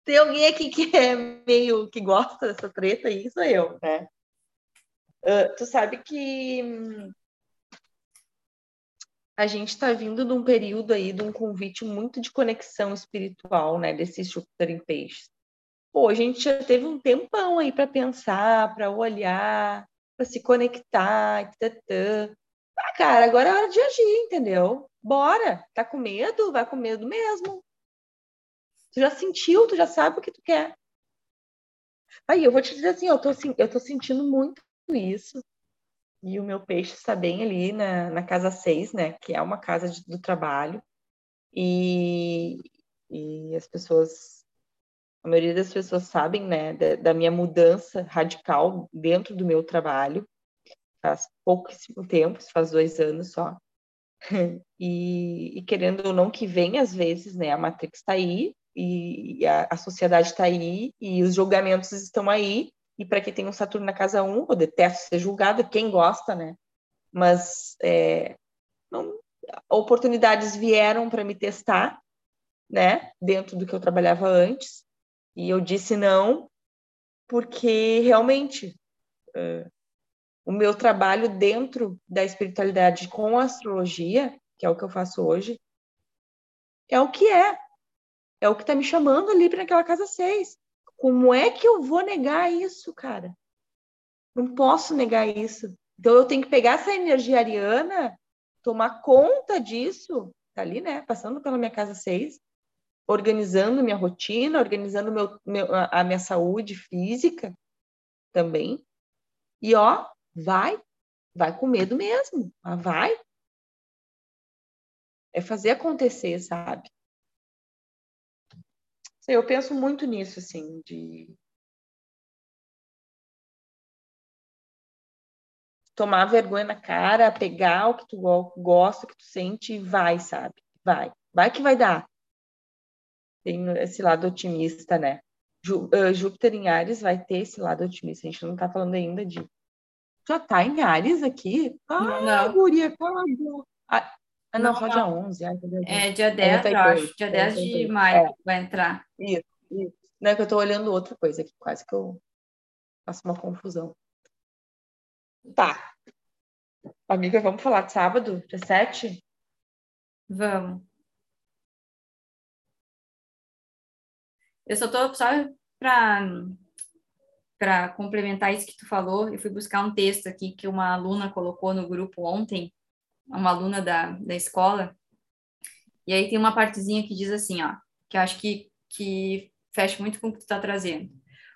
tem alguém aqui que é meio que gosta dessa treta, aí sou eu, né? Uh, tu sabe que hum, a gente está vindo de um período aí de um convite muito de conexão espiritual, né? Desse Júpiter em peixes. Pô, a gente já teve um tempão aí para pensar, para olhar, para se conectar, tã, Ah, cara, agora é hora de agir, entendeu? Bora! Tá com medo? Vai com medo mesmo. Tu já sentiu, tu já sabe o que tu quer. Aí, eu vou te dizer assim, eu tô, eu tô sentindo muito isso. E o meu peixe está bem ali na, na casa 6, né? Que é uma casa de, do trabalho. E, e as pessoas, a maioria das pessoas sabem, né? Da, da minha mudança radical dentro do meu trabalho. Faz pouquíssimo tempo, faz dois anos só. E, e, querendo ou não que vem às vezes, né? A Matrix está aí e a, a sociedade está aí e os julgamentos estão aí e para quem tem um Saturno na casa 1, eu detesto ser julgada, quem gosta, né? Mas é, não, oportunidades vieram para me testar, né? Dentro do que eu trabalhava antes. E eu disse não, porque realmente é, o meu trabalho dentro da espiritualidade com a astrologia, que é o que eu faço hoje, é o que é. É o que está me chamando ali para aquela casa 6. Como é que eu vou negar isso, cara? Não posso negar isso. Então eu tenho que pegar essa energia ariana, tomar conta disso, tá ali, né? Passando pela minha casa seis, organizando minha rotina, organizando meu, meu, a minha saúde física também. E ó, vai, vai com medo mesmo, mas vai. É fazer acontecer, sabe? Eu penso muito nisso, assim, de tomar vergonha na cara, pegar o que tu gosta, o que tu sente e vai, sabe? Vai. Vai que vai dar. Tem esse lado otimista, né? Jú, Júpiter em Ares vai ter esse lado otimista. A gente não tá falando ainda de. Já tá em Ares aqui? Ah, não. guria, cala a ah, não, não só dia 11. Ai, é, dia 10, eu acho. Dia 10 de maio é. vai entrar. Isso, isso. Não é que eu tô olhando outra coisa aqui, quase que eu faço uma confusão. Tá. Amiga, vamos falar de sábado, dia 7? Vamos. Eu só tô só para para complementar isso que tu falou, eu fui buscar um texto aqui que uma aluna colocou no grupo ontem uma aluna da, da escola, e aí tem uma partezinha que diz assim, ó, que eu acho que, que fecha muito com o que tu está trazendo.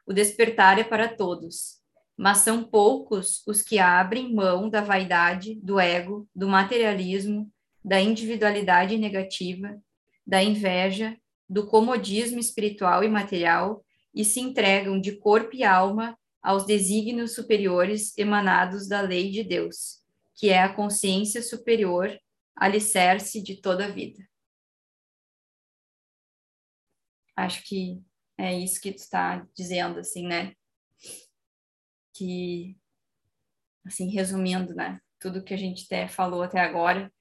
O despertar é para todos, mas são poucos os que abrem mão da vaidade, do ego, do materialismo, da individualidade negativa, da inveja, do comodismo espiritual e material e se entregam de corpo e alma aos desígnios superiores emanados da lei de Deus, que é a consciência superior, alicerce de toda a vida. Acho que é isso que tu está dizendo, assim, né? Que, assim, resumindo, né? Tudo que a gente até falou até agora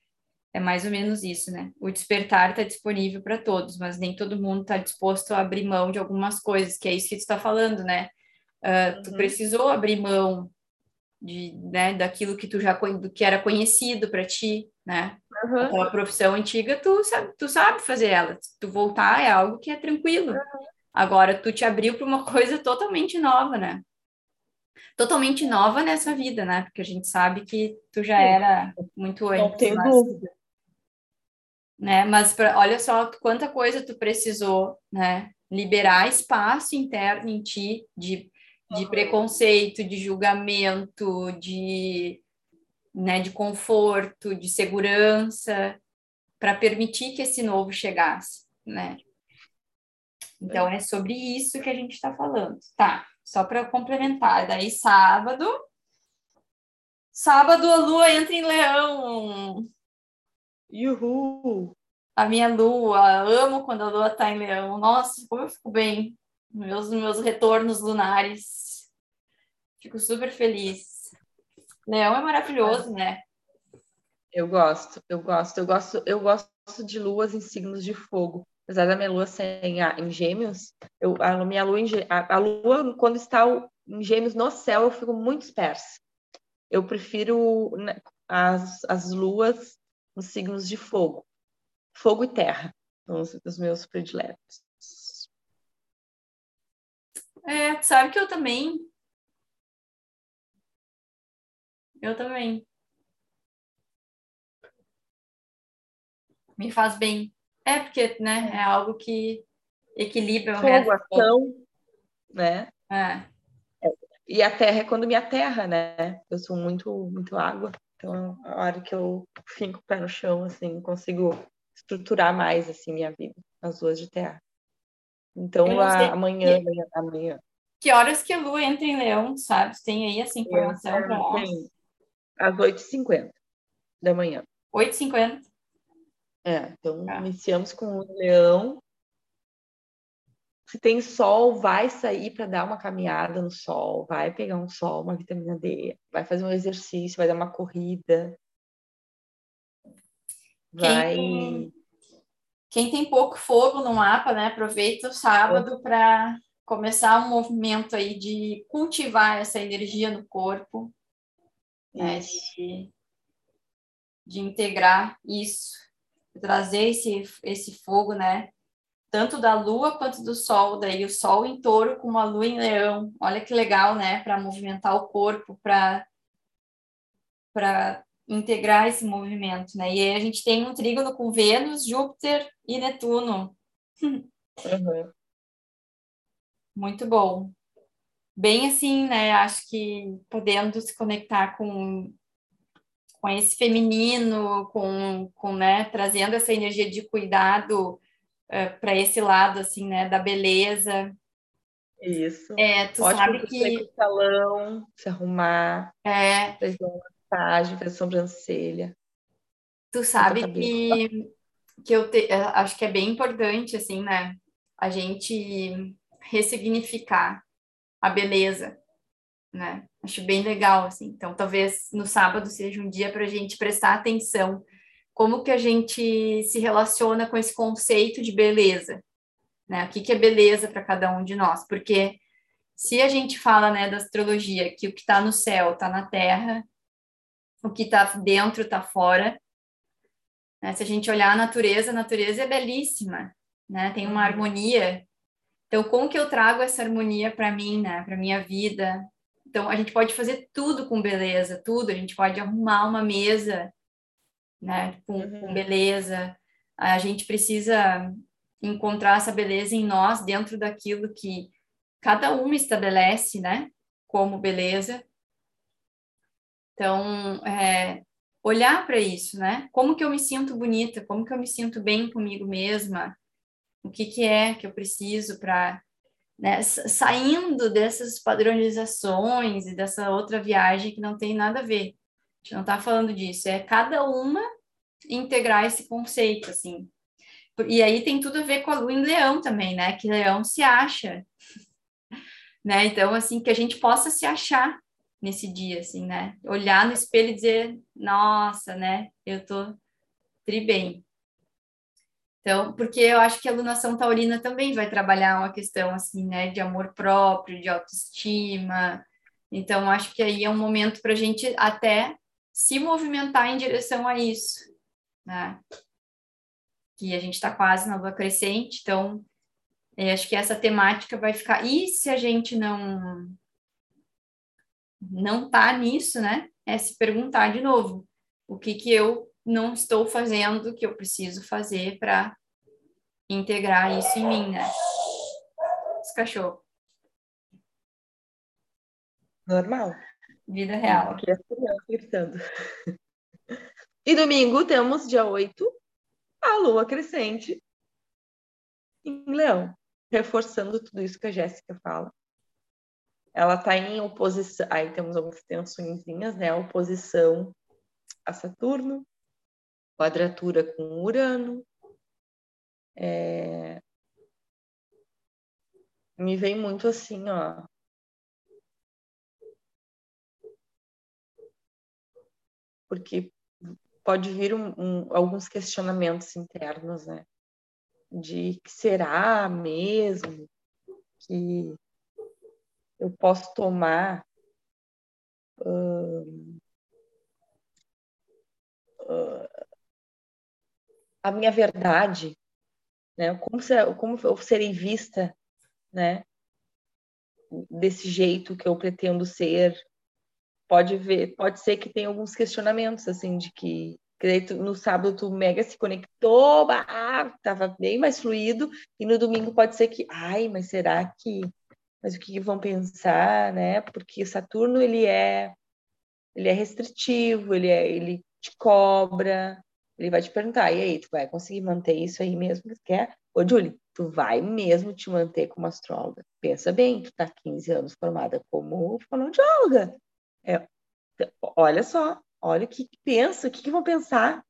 é mais ou menos isso, né? O despertar está disponível para todos, mas nem todo mundo está disposto a abrir mão de algumas coisas, que é isso que tu está falando, né? Uh, uhum. Tu precisou abrir mão de, né, daquilo que tu já do que era conhecido para ti, né? Uhum. Aquela profissão antiga, tu sabe, tu sabe fazer ela. Se tu voltar é algo que é tranquilo. Uhum. Agora tu te abriu para uma coisa totalmente nova, né? Totalmente nova nessa vida, né? Porque a gente sabe que tu já era muito antes. Não tenho mas, dúvida. Né? Mas pra, olha só quanta coisa tu precisou, né? Liberar espaço interno em ti de de preconceito, de julgamento, de, né, de conforto, de segurança, para permitir que esse novo chegasse, né? Então é sobre isso que a gente está falando. Tá, só para complementar. Daí sábado. Sábado a lua entra em leão. Uhul! A minha lua, amo quando a lua está em leão. Nossa, como eu fico bem meus, meus retornos lunares. Fico super feliz. Leão é maravilhoso, né? Eu gosto, eu gosto, eu gosto, eu gosto de luas em signos de fogo. Apesar da minha lua ser em, em gêmeos, eu, a minha lua, em, a, a lua, quando está em gêmeos no céu, eu fico muito dispersa. Eu prefiro né, as, as luas nos signos de fogo. Fogo e terra são os, os meus prediletos. É, sabe que eu também. Eu também. Me faz bem. É, porque, né, é algo que equilibra o resto. Ação, né? É. E a terra é quando me aterra, né? Eu sou muito, muito água. Então, a hora que eu fico o pé no chão, assim, consigo estruturar mais, assim, minha vida, as ruas de terra. Então, a, amanhã, amanhã, amanhã. Que horas que a lua entra em leão, sabe? Tem aí essa informação para nós? Às 8h50 da manhã. 8h50? É, então tá. iniciamos com o leão. Se tem sol, vai sair para dar uma caminhada no sol, vai pegar um sol, uma vitamina D, vai fazer um exercício, vai dar uma corrida. Vai. Quem quem tem pouco fogo no mapa, né, aproveita o sábado para começar um movimento aí de cultivar essa energia no corpo, né, de, de integrar isso, trazer esse, esse fogo, né, tanto da lua quanto do sol, daí o sol em touro com a lua em leão. Olha que legal, né, para movimentar o corpo, para para integrar esse movimento, né? E aí a gente tem um trígono com Vênus, Júpiter e Netuno. Uhum. Muito bom. Bem assim, né? Acho que podendo se conectar com com esse feminino, com, com né, trazendo essa energia de cuidado uh, eh, para esse lado, assim, né, da beleza. Isso. É, tu Ótimo sabe que... salão, se arrumar. É. Fazer uma massagem, fazer sobrancelha. Tu sabe que, que eu te, é, acho que é bem importante, assim, né? A gente ressignificar a beleza, né? Acho bem legal, assim. Então, talvez no sábado seja um dia para a gente prestar atenção como que a gente se relaciona com esse conceito de beleza, né? O que, que é beleza para cada um de nós? Porque se a gente fala, né, da astrologia, que o que está no céu está na terra, o que está dentro está fora. Né? Se a gente olhar a natureza, a natureza é belíssima, né? Tem uma uhum. harmonia. Então, como que eu trago essa harmonia para mim, né? Para minha vida? Então, a gente pode fazer tudo com beleza, tudo. A gente pode arrumar uma mesa, né? Com, uhum. com beleza. A gente precisa encontrar essa beleza em nós dentro daquilo que cada uma estabelece, né? Como beleza então, é, olhar para isso, né? Como que eu me sinto bonita? Como que eu me sinto bem comigo mesma? O que, que é que eu preciso para né, saindo dessas padronizações e dessa outra viagem que não tem nada a ver. A gente não está falando disso, é cada uma integrar esse conceito, assim. E aí tem tudo a ver com a lua em leão também, né? Que leão se acha, né? Então, assim, que a gente possa se achar nesse dia, assim, né? Olhar no espelho e dizer, nossa, né? Eu tô tri bem. Então, porque eu acho que a alunação taurina também vai trabalhar uma questão, assim, né? De amor próprio, de autoestima. Então, acho que aí é um momento para a gente até se movimentar em direção a isso, né? Que a gente está quase na lua crescente, então é, acho que essa temática vai ficar. E se a gente não não tá nisso, né? É se perguntar de novo o que que eu não estou fazendo que eu preciso fazer para integrar isso em mim, né? Esse cachorro. Normal. Vida real. Aqui as crianças gritando. E domingo temos, dia 8, a lua crescente em Leão, reforçando tudo isso que a Jéssica fala. Ela está em oposição, aí temos algumas tensõezinhas, né? Oposição a Saturno, quadratura com Urano. É... Me vem muito assim, ó. Porque pode vir um, um, alguns questionamentos internos, né? De que será mesmo que eu posso tomar uh, a minha verdade, né? Como, ser, como eu serei vista, né? Desse jeito que eu pretendo ser. Pode ver, pode ser que tenha alguns questionamentos assim de que no sábado tu mega se conectou, ah, tava bem mais fluido, e no domingo pode ser que, ai, mas será que, mas o que vão pensar, né? Porque Saturno ele é, ele é restritivo, ele é, ele te cobra, ele vai te perguntar, e aí, tu vai conseguir manter isso aí mesmo que tu quer? Ô, Julie, tu vai mesmo te manter como astróloga? Pensa bem, tu tá 15 anos formada como fonoaudióloga. É, olha só, olha o que, que pensa, o que, que vão pensar.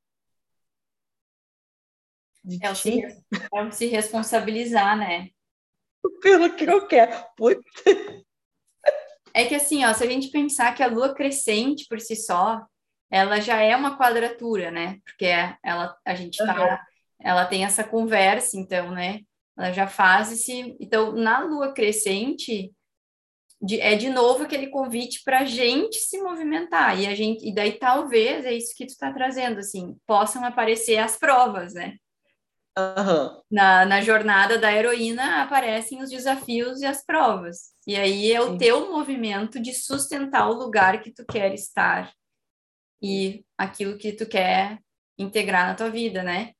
De é o, se, é o se responsabilizar, né? Pelo que eu quero. Putz. É que assim, ó, se a gente pensar que a lua crescente por si só, ela já é uma quadratura, né? Porque ela, a gente tá, uhum. ela tem essa conversa, então, né? Ela já faz esse. Então, na lua crescente, de, é de novo aquele convite para a gente se movimentar. E a gente, e daí talvez é isso que tu está trazendo, assim, possam aparecer as provas, né? Uhum. Na, na jornada da heroína aparecem os desafios e as provas. E aí é o Sim. teu movimento de sustentar o lugar que tu quer estar e aquilo que tu quer integrar na tua vida, né?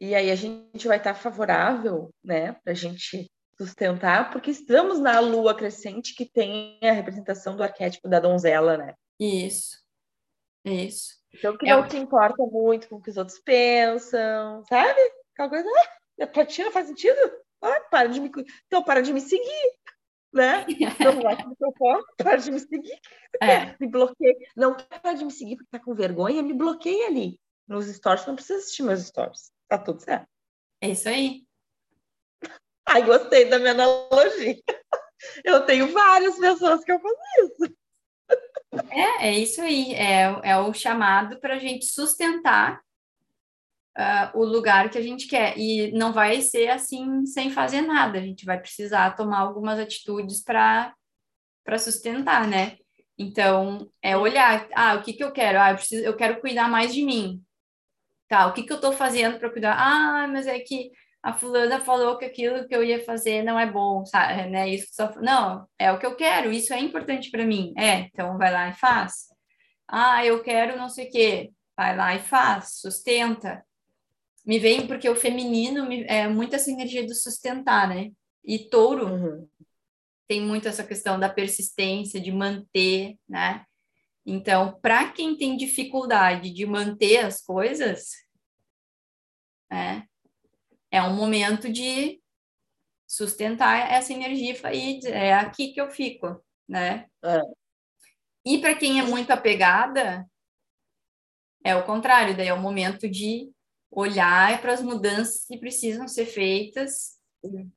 E aí a gente vai estar favorável, né, para a gente sustentar, porque estamos na lua crescente que tem a representação do arquétipo da donzela, né? Isso, isso. Então que é não o... te importa muito com o que os outros pensam, sabe? Aquela coisa, ah, pra ti não faz sentido? Ah, para de me... Então para de me seguir né? Não gosta do seu foco, para de me seguir. É. Me bloqueia. Não quer de me seguir porque tá com vergonha, me bloqueia ali. Nos stories, não precisa assistir meus stories. Tá tudo certo. É isso aí. Ai, gostei da minha analogia. Eu tenho várias pessoas que eu faço isso. É, é isso aí. É, é o chamado para a gente sustentar uh, o lugar que a gente quer. E não vai ser assim sem fazer nada. A gente vai precisar tomar algumas atitudes para sustentar, né? Então, é olhar, ah, o que que eu quero? Ah, eu, preciso, eu quero cuidar mais de mim. Tá, o que que eu estou fazendo para cuidar? Ah, mas é que a fulana falou que aquilo que eu ia fazer não é bom, sabe? Né? Isso só... Não, é o que eu quero, isso é importante para mim. É, então vai lá e faz. Ah, eu quero não sei o quê. Vai lá e faz, sustenta me vem porque o feminino é muito essa energia do sustentar, né? E touro uhum. tem muito essa questão da persistência, de manter, né? Então, para quem tem dificuldade de manter as coisas, né, é um momento de sustentar essa energia e dizer, é aqui que eu fico, né? É. E para quem é muito apegada, é o contrário, daí é o momento de olhar para as mudanças que precisam ser feitas,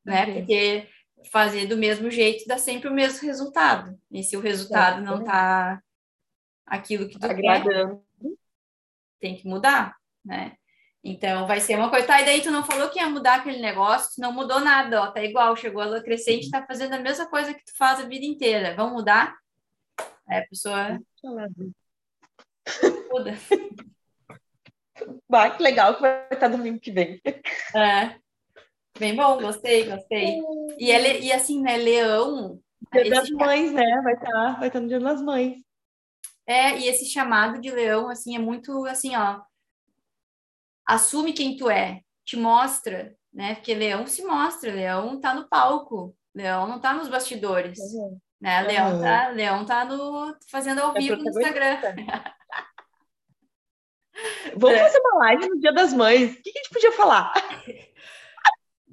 né? Porque fazer do mesmo jeito dá sempre o mesmo resultado. E se o resultado não está aquilo que tu Agradando. quer, tem que mudar, né? Então vai ser uma coisa. Tá, e daí tu não falou que ia mudar aquele negócio, tu não mudou nada, ó, tá igual, chegou a lua crescente, tá fazendo a mesma coisa que tu faz a vida inteira. Vamos mudar? É a pessoa. Muda. Bah, que legal que vai estar domingo que vem. É. Bem bom, gostei, gostei. E, ele, e assim, né, leão. Dia das mães, né? Vai estar vai estar no dia das mães. É, e esse chamado de leão, assim, é muito assim, ó. Assume quem tu é, te mostra, né? Porque leão se mostra, leão tá no palco, leão não tá nos bastidores. Uhum. Né? Leão, uhum. tá, leão tá no, fazendo ao é vivo no Instagram. Vamos é. fazer uma live no Dia das Mães. O que a gente podia falar?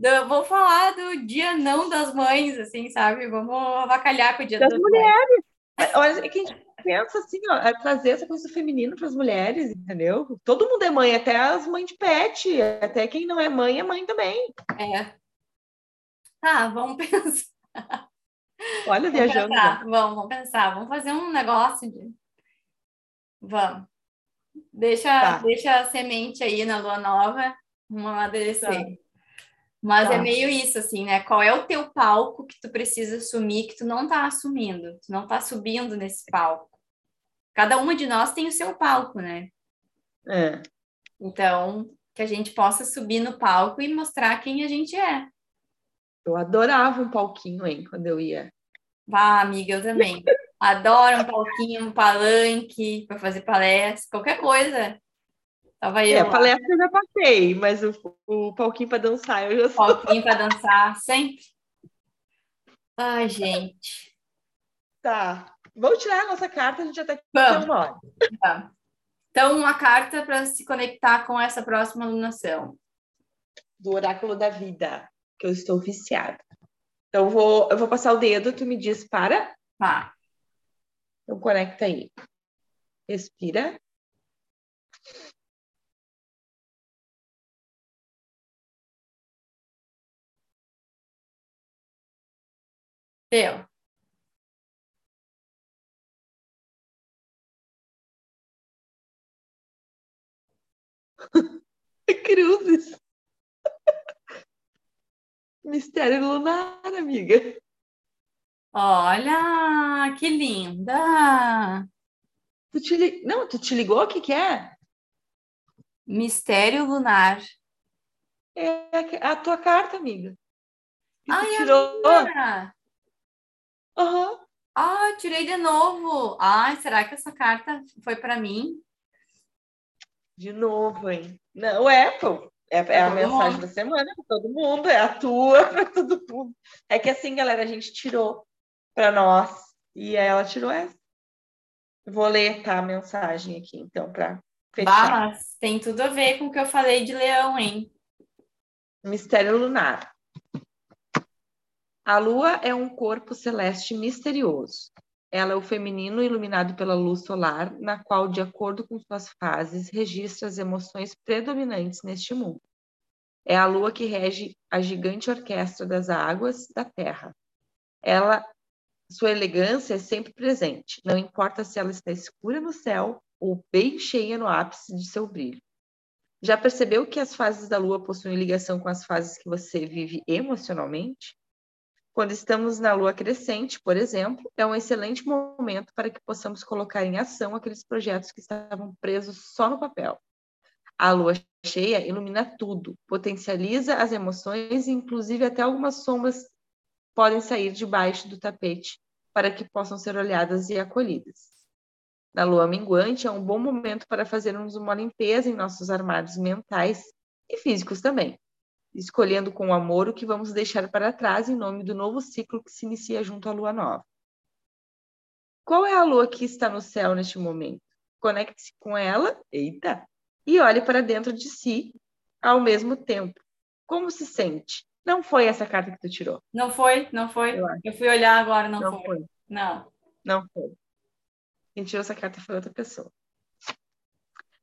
Eu vou falar do Dia Não das Mães, assim, sabe? Vamos avacalhar com o Dia das, das mulheres. Mães. Olha, é que a gente pensa assim, ó, é trazer essa coisa do feminino para as mulheres, entendeu? Todo mundo é mãe, até as mães de pet, até quem não é mãe é mãe também. É. Tá, vamos pensar. Olha, vamos viajando. Pensar. Vamos, vamos pensar. Vamos fazer um negócio de. Vamos. Deixa, tá. deixa a semente aí na lua nova, vamos amadurecer. Tá. Mas é tá. é meio isso, assim, né? Qual é o teu palco que tu precisa assumir que tu não tá assumindo, tu não tá subindo nesse palco. Cada uma de nós tem o seu palco, né? É. Então, que a gente possa subir no palco e mostrar quem a gente é. Eu adorava um palquinho, hein, quando eu ia. Vá, amiga, eu também. Adoro um palquinho, um palanque para fazer palestra, qualquer coisa. Tava eu é, lá. palestra eu já passei, mas o, o palquinho para dançar eu já sei. Palquinho para dançar, sempre. Ai, gente. Tá. Vamos tirar a nossa carta, a gente já está aqui Vamos. uma hora. Tá. Então, uma carta para se conectar com essa próxima alunação. Do Oráculo da Vida, que eu estou viciada. Então, eu vou, eu vou passar o dedo, tu me diz para. Tá. Então, conecta aí. Respira. Deu. Cruzes. Mistério lunar, amiga. Olha, que linda! Tu te li... Não, tu te ligou? O que, que é? Mistério lunar. É a tua carta, amiga. Que Ai, tirou? Amiga. Uhum. Ah, tirei de novo. Ai, será que essa carta foi para mim? De novo, hein? Não, é, pô. É, é a mensagem mundo. da semana para todo mundo, é a tua para todo mundo. É que assim, galera, a gente tirou para nós e ela tirou essa. Vou ler tá, a mensagem aqui, então, para fechar. Bah, tem tudo a ver com o que eu falei de leão, hein? Mistério lunar. A lua é um corpo celeste misterioso. Ela é o feminino iluminado pela luz solar, na qual, de acordo com suas fases, registra as emoções predominantes neste mundo. É a lua que rege a gigante orquestra das águas da terra. Ela, sua elegância é sempre presente, não importa se ela está escura no céu ou bem cheia no ápice de seu brilho. Já percebeu que as fases da lua possuem ligação com as fases que você vive emocionalmente? Quando estamos na lua crescente, por exemplo, é um excelente momento para que possamos colocar em ação aqueles projetos que estavam presos só no papel. A lua cheia ilumina tudo, potencializa as emoções inclusive, até algumas sombras podem sair debaixo do tapete para que possam ser olhadas e acolhidas. Na lua minguante é um bom momento para fazermos uma limpeza em nossos armários mentais e físicos também escolhendo com amor o que vamos deixar para trás em nome do novo ciclo que se inicia junto à lua nova. Qual é a lua que está no céu neste momento? Conecte-se com ela, eita, e olhe para dentro de si ao mesmo tempo. Como se sente? Não foi essa carta que tu tirou. Não foi, não foi. Eu, Eu fui olhar agora, não, não foi. foi. Não. Não foi. Quem tirou essa carta foi outra pessoa.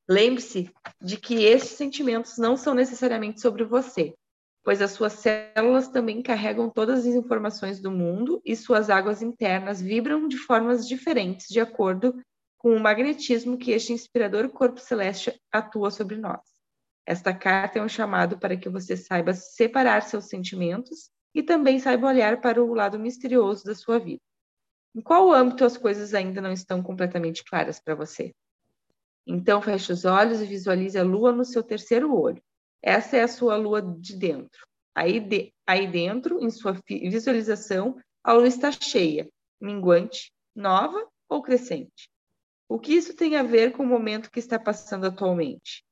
Lembre-se de que esses sentimentos não são necessariamente sobre você, pois as suas células também carregam todas as informações do mundo e suas águas internas vibram de formas diferentes de acordo com o magnetismo que este inspirador corpo celeste atua sobre nós. Esta carta é um chamado para que você saiba separar seus sentimentos e também saiba olhar para o lado misterioso da sua vida. Em qual âmbito as coisas ainda não estão completamente claras para você? Então, feche os olhos e visualize a lua no seu terceiro olho. Essa é a sua lua de dentro. Aí, de, aí dentro, em sua visualização, a lua está cheia, minguante, nova ou crescente. O que isso tem a ver com o momento que está passando atualmente?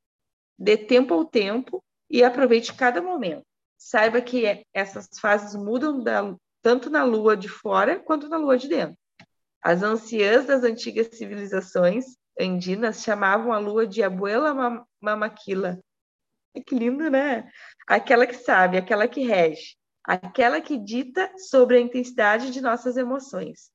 Dê tempo ao tempo e aproveite cada momento. Saiba que essas fases mudam da, tanto na lua de fora quanto na lua de dentro. As anciãs das antigas civilizações andinas chamavam a lua de Abuela Mamaquila. Que lindo, né? Aquela que sabe, aquela que rege, aquela que dita sobre a intensidade de nossas emoções.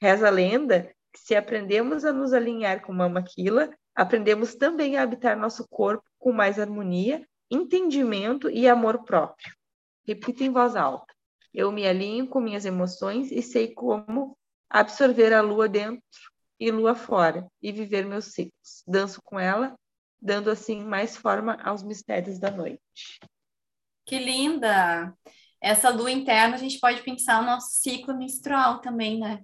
Reza a lenda que se aprendemos a nos alinhar com Mamaquila, aprendemos também a habitar nosso corpo com mais harmonia, entendimento e amor próprio. Repita em voz alta. Eu me alinho com minhas emoções e sei como absorver a lua dentro e lua fora e viver meus ciclos. Danço com ela, dando assim mais forma aos mistérios da noite. Que linda! Essa lua interna a gente pode pensar o nosso ciclo menstrual também, né?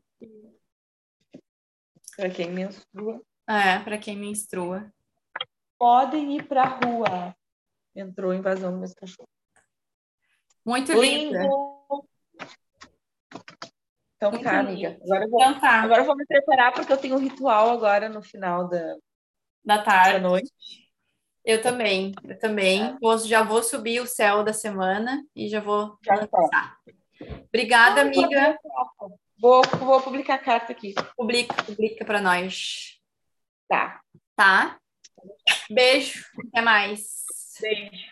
Para quem menstrua. É, para quem menstrua. Podem ir para a rua. Entrou invasão no meu cachorro. Muito linda. Então Muito tá, amiga. Agora eu, vou, então tá. agora eu vou me preparar porque eu tenho um ritual agora no final da, da tarde. Da noite. Eu também, eu também. Vou, já vou subir o céu da semana e já vou já tá. Obrigada, ah, amiga. Vou, vou publicar a carta aqui. Publica, publica para nós. Tá. Tá? Beijo. Até mais. Beijo.